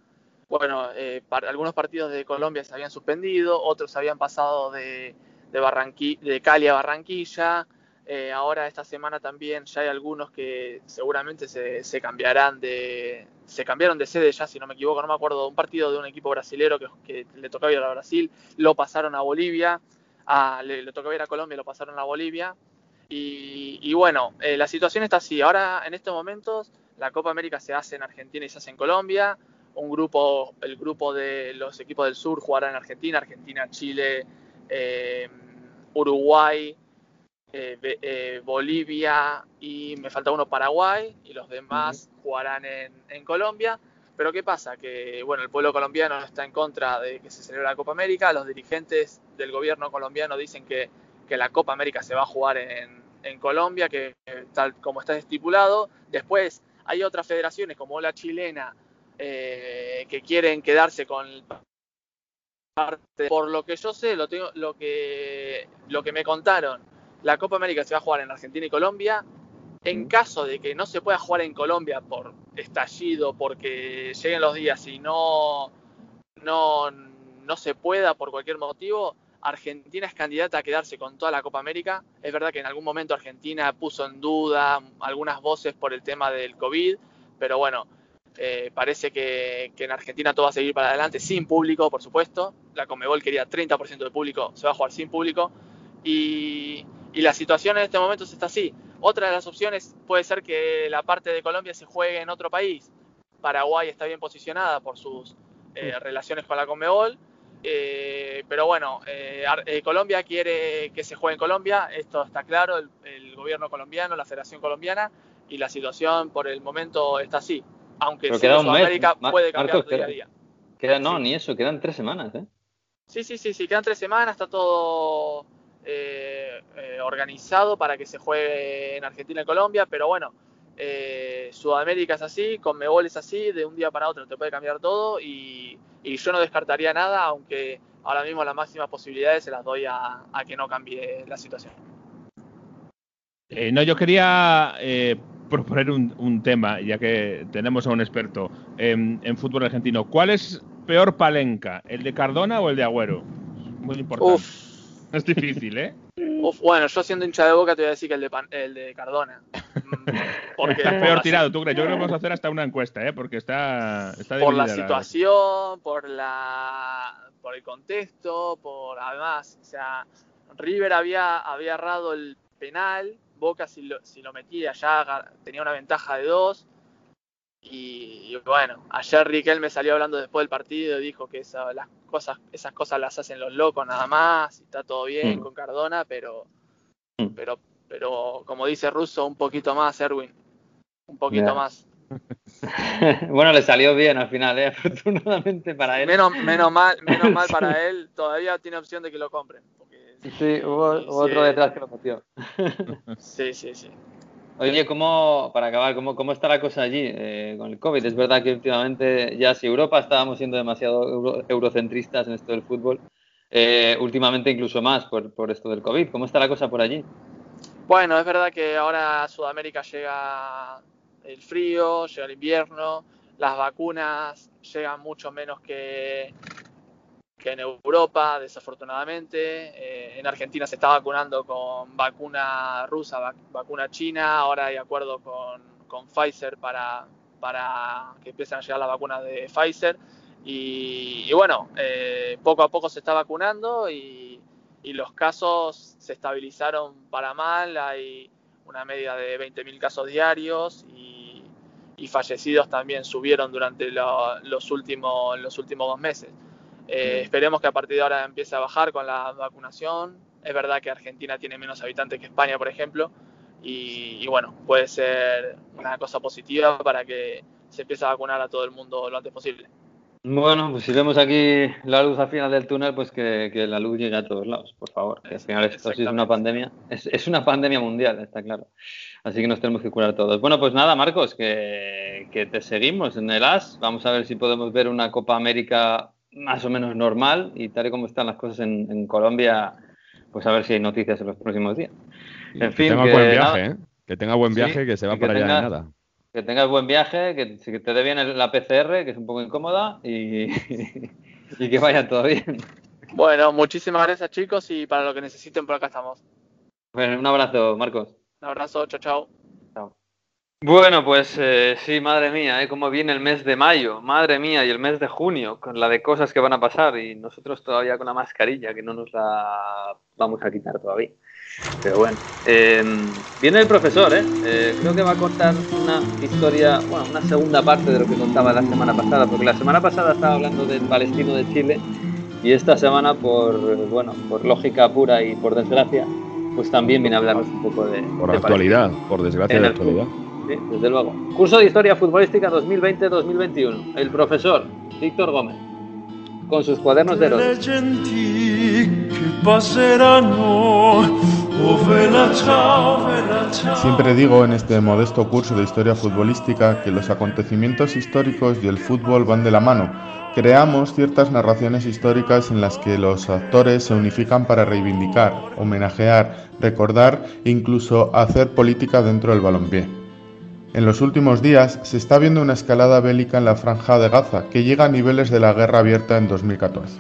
Bueno, eh, par- algunos partidos de Colombia se habían suspendido, otros habían pasado de, de, Barranqui- de Cali a Barranquilla. Eh, ahora esta semana también ya hay algunos que seguramente se, cambiarán de se cambiaron de sede ya si no me equivoco no me acuerdo un partido de un equipo brasilero que, le tocaba ir a Brasil lo pasaron a Bolivia a, le, le tocaba ir a Colombia lo pasaron a Bolivia y, y bueno, eh, la situación está así. Ahora, en estos momentos, la Copa América se hace en Argentina y se hace en Colombia. Un grupo, el grupo de los equipos del sur jugará en Argentina, Argentina, Chile, eh, Uruguay, eh, eh, Bolivia y me falta uno Paraguay y los demás jugarán en, en Colombia. Pero ¿qué pasa? Que bueno, el pueblo colombiano está en contra de que se celebre la Copa América. Los dirigentes del gobierno colombiano dicen que, que la Copa América se va a jugar en, en Colombia, que tal como está estipulado. Después hay otras federaciones como la chilena eh, que quieren quedarse con parte. Por lo que yo sé, lo, tengo, lo, que, lo que me contaron, la Copa América se va a jugar en Argentina y Colombia. En caso de que no se pueda jugar en Colombia por estallido, porque lleguen los días y no, no, no se pueda por cualquier motivo, Argentina es candidata a quedarse con toda la Copa América. Es verdad que en algún momento Argentina puso en duda algunas voces por el tema del COVID, pero bueno, eh, parece que, que en Argentina todo va a seguir para adelante, sin público, por supuesto. La Comebol quería 30% de público, se va a jugar sin público. Y, y la situación en este momento está así. Otra de las opciones puede ser que la parte de Colombia se juegue en otro país. Paraguay está bien posicionada por sus eh, relaciones con la Conmebol. Eh, pero bueno, eh, Colombia quiere que se juegue en Colombia, esto está claro, el, el gobierno colombiano, la Federación Colombiana, y la situación por el momento está así. Aunque. Sudamérica puede cambiar Marcos, día a día. Queda, no, ni eso, quedan tres semanas, ¿eh? Sí, sí, sí, sí, quedan tres semanas, está todo eh, eh, organizado para que se juegue en Argentina y Colombia, pero bueno, eh, Sudamérica es así, Conmebol es así, de un día para otro te puede cambiar todo y, y yo no descartaría nada, aunque ahora mismo las máximas posibilidades se las doy a, a que no cambie la situación. Eh, no, yo quería eh, proponer un, un tema, ya que tenemos a un experto en, en fútbol argentino. ¿Cuál es peor palenca, el de Cardona o el de Agüero? Muy importante. Uf, Es difícil, ¿eh? uf, bueno, yo siendo hincha de boca te voy a decir que el de, Pan- el de Cardona. Mm, Porque Está peor tirado, tú crees. Yo creo que vamos a hacer hasta una encuesta, ¿eh? Porque está, está por la situación, por la por el contexto, por además, o sea, River había había errado el penal, Boca si lo, si lo metía ya tenía una ventaja de dos. Y, bueno, ayer Riquelme salió hablando después del partido y dijo que las cosas, esas cosas las hacen los locos nada más, y está todo bien mm. con Cardona, pero, mm. pero, pero como dice Russo, un poquito más, Erwin, un poquito más. bueno, le salió bien al final, ¿eh? afortunadamente para él. Menos, menos, mal, menos mal para él, todavía tiene opción de que lo compren. sí, hubo, otro detrás que lo metió. sí, sí, sí. Oye, ¿cómo, para acabar, cómo, cómo está la cosa allí eh, con el COVID? Es verdad que últimamente, ya si Europa estábamos siendo demasiado eurocentristas en esto del fútbol, eh, últimamente incluso más por, por esto del COVID. ¿Cómo está la cosa por allí? Bueno, es verdad que ahora a Sudamérica llega el frío, llega el invierno, las vacunas llegan mucho menos que, que en Europa, desafortunadamente. Eh, en Argentina se está vacunando con vacuna rusa, vacuna china, ahora hay acuerdo con, con Pfizer para, para, que empiecen a llegar las vacunas de Pfizer. Y, bueno, eh, poco a poco se está vacunando y, y, los casos se estabilizaron para mal, hay una media de 20.000 casos diarios y y fallecidos también subieron durante los, últimos, los últimos dos meses. Eh, esperemos que a partir de ahora empiece a bajar con la vacunación. Es verdad que Argentina tiene menos habitantes que España, por ejemplo, y, bueno, puede ser una cosa positiva para que se empiece a vacunar a todo el mundo lo antes posible. Bueno, pues si vemos aquí la luz al final del túnel, pues que, la luz llegue a todos lados, por favor. Que al final esto es una pandemia, es, es, una pandemia mundial, está claro. Así que nos tenemos que curar todos. Bueno, pues nada, Marcos, que, te seguimos en el AS. Vamos a ver si podemos ver una Copa América más o menos normal y tal y como están las cosas en, Colombia, pues a ver si hay noticias en los próximos días. En fin, que tenga buen viaje, ¿eh? Que tenga buen viaje, que se va para allá de nada. Que tengas buen viaje, que, te dé bien la PCR, que es un poco incómoda, y, y que vaya todo bien. Bueno, muchísimas gracias chicos y para lo que necesiten por acá estamos. Bueno, un abrazo, Marcos. Un abrazo, chao, chao. Bueno, pues eh, sí, madre mía, ¿eh? cómo viene el mes de mayo, madre mía, y el mes de junio, con la de cosas que van a pasar, y nosotros todavía con la mascarilla, que no nos la vamos a quitar todavía. Pero bueno, em, viene el profesor, ¿eh? ¿eh? Creo que va a contar una historia, bueno, una segunda parte de lo que contaba la semana pasada, porque la semana pasada estaba hablando del palestino de Chile, y esta semana, por, bueno, por lógica pura y por desgracia, pues también viene a hablarnos un poco de... Por actualidad, por desgracia de actualidad. Sí, desde luego. Curso de Historia Futbolística 2020-2021. El profesor Víctor Gómez, con sus cuadernos de Herodes. Siempre digo en este modesto curso de historia futbolística que los acontecimientos históricos y el fútbol van de la mano creamos ciertas narraciones históricas en las que los actores se unifican para reivindicar, homenajear, recordar e incluso hacer política dentro del balompié. En los últimos días se está viendo una escalada bélica en la franja de Gaza que llega a niveles de la guerra abierta en 2014.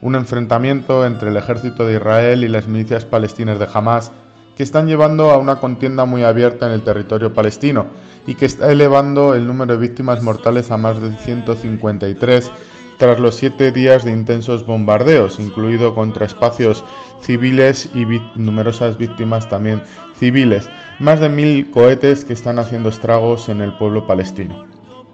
Un enfrentamiento entre el ejército de Israel y las milicias palestinas de Hamas que están llevando a una contienda muy abierta en el territorio palestino y que está elevando el número de víctimas mortales a más de 153 tras los siete días de intensos bombardeos, incluido contra espacios civiles y numerosas víctimas también civiles, más de mil cohetes que están haciendo estragos en el pueblo palestino.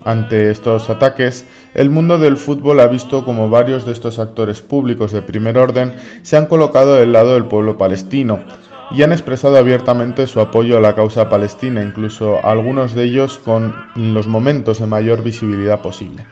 Ante estos ataques, el mundo del fútbol ha visto como varios de estos actores públicos de primer orden se han colocado del lado del pueblo palestino, y han expresado abiertamente su apoyo a la causa palestina, incluso algunos de ellos con los momentos de mayor visibilidad posible.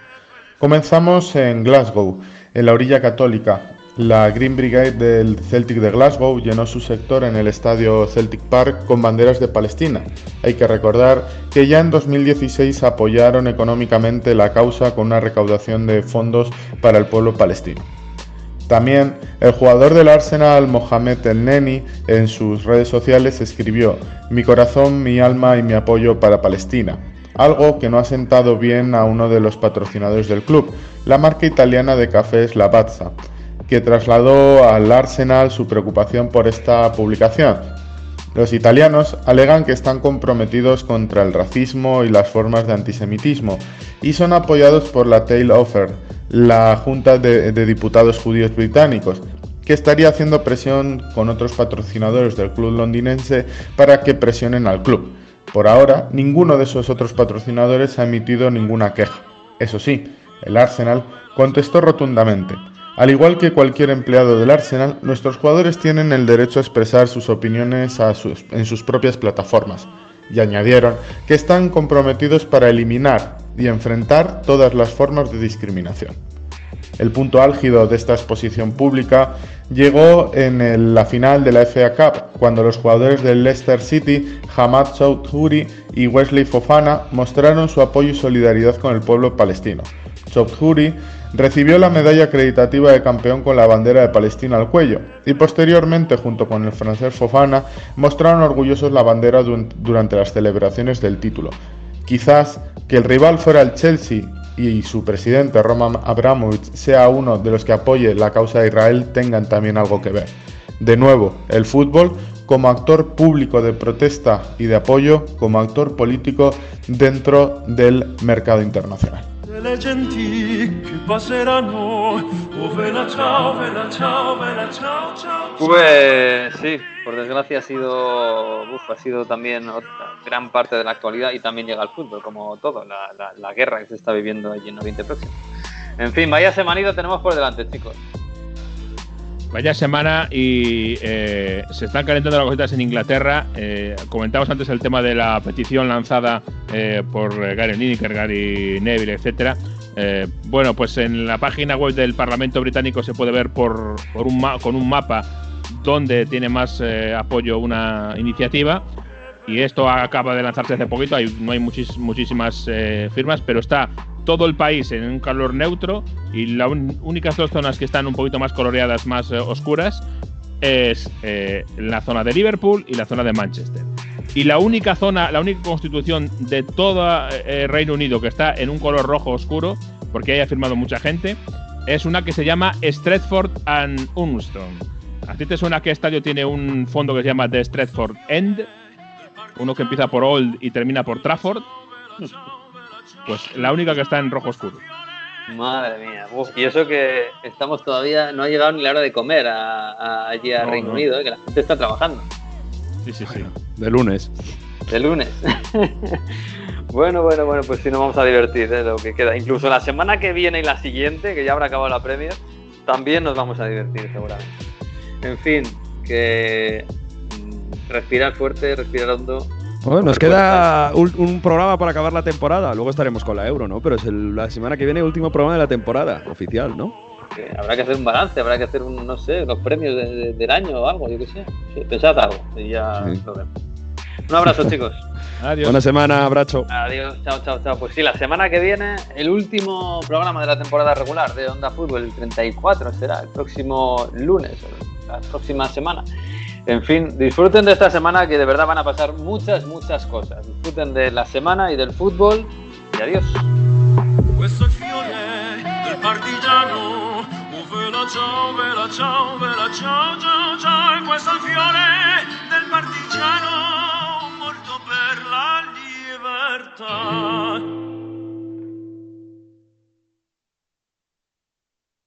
Comenzamos en Glasgow, en la orilla católica. La Green Brigade del Celtic de Glasgow llenó su sector en el estadio Celtic Park con banderas de Palestina. Hay que recordar que ya en 2016 apoyaron económicamente la causa con una recaudación de fondos para el pueblo palestino. También el jugador del Arsenal, Mohamed El Neni, en sus redes sociales escribió Mi corazón, mi alma y mi apoyo para Palestina, algo que no ha sentado bien a uno de los patrocinadores del club, la marca italiana de cafés Lavazza, que trasladó al Arsenal su preocupación por esta publicación. Los italianos alegan que están comprometidos contra el racismo y las formas de antisemitismo y son apoyados por la Tail Offer, la Junta de, Diputados Judíos Británicos, que estaría haciendo presión con otros patrocinadores del club londinense para que presionen al club. Por ahora, ninguno de esos otros patrocinadores ha emitido ninguna queja. Eso sí, el Arsenal contestó rotundamente. Al igual que cualquier empleado del Arsenal, nuestros jugadores tienen el derecho a expresar sus opiniones en sus propias plataformas, y añadieron que están comprometidos para eliminar y enfrentar todas las formas de discriminación. El punto álgido de esta exposición pública llegó en la final de la FA Cup, cuando los jugadores del Leicester City, Hamad Choudhury y Wesley Fofana mostraron su apoyo y solidaridad con el pueblo palestino. Choudhury recibió la medalla acreditativa de campeón con la bandera de Palestina al cuello y posteriormente junto con el francés Fofana mostraron orgullosos la bandera durante las celebraciones del título. Quizás que el rival fuera el Chelsea y su presidente Roman Abramovich sea uno de los que apoye la causa de Israel tengan también algo que ver. De nuevo, el fútbol como actor público de protesta y de apoyo, como actor político dentro del mercado internacional. Pues sí, por desgracia ha sido, ha sido también otra gran parte de la actualidad y también llega al fútbol, como todo, la, guerra que se está viviendo allí en Oriente Próximo. En fin, vaya semanita tenemos por delante, chicos. Vaya semana y eh, se están calentando las cositas en Inglaterra. Eh, comentamos antes el tema de la petición lanzada eh, por Gary Lineker, Gary Neville, etcétera. bueno, pues en la página web del Parlamento Británico se puede ver por, un con un mapa donde tiene más apoyo una iniciativa. Y esto acaba de lanzarse hace poquito, no hay muchísimas firmas, pero está todo el país en un calor neutro y las únicas dos zonas que están un poquito más coloreadas, más eh, oscuras, es eh, la zona de Liverpool y la zona de Manchester. Y la única zona, la única constitución de todo eh, Reino Unido que está en un color rojo oscuro, porque haya firmado mucha gente, es una que se llama Stretford and Unstone. ¿A ti te suena que estadio tiene un fondo que se llama The Stretford End? Uno que empieza por Old y termina por Trafford. Pues la única que está en rojo oscuro. Madre mía. y eso que estamos todavía, no ha llegado ni la hora de comer allí a Reino Unido, ¿eh? que la gente está trabajando. Sí, sí, sí. De lunes. De lunes. bueno, bueno, bueno, pues sí nos vamos a divertir, ¿eh? lo que queda. Incluso la semana que viene y la siguiente, que ya habrá acabado la Premier, también nos vamos a divertir seguramente. En fin, que mm, respirar fuerte, respirar hondo bueno, nos queda un, programa para acabar la temporada. Luego estaremos con la Euro, ¿no? Pero es la semana que viene el último programa de la temporada oficial, ¿no? habrá que hacer un balance, habrá que hacer un, no sé, los premios del año o algo, yo qué sé. pensad algo y ya lo vemos. Un abrazo, chicos. Adiós. Buena semana, abrazo. Adiós, chao, chao, chao. Pues sí, la semana que viene, el último programa de la temporada regular de Onda Fútbol, el 34, será el próximo lunes, la próxima semana. En fin, disfruten de esta semana que de verdad van a pasar muchas, muchas cosas. Disfruten de la semana y del fútbol. Y adiós.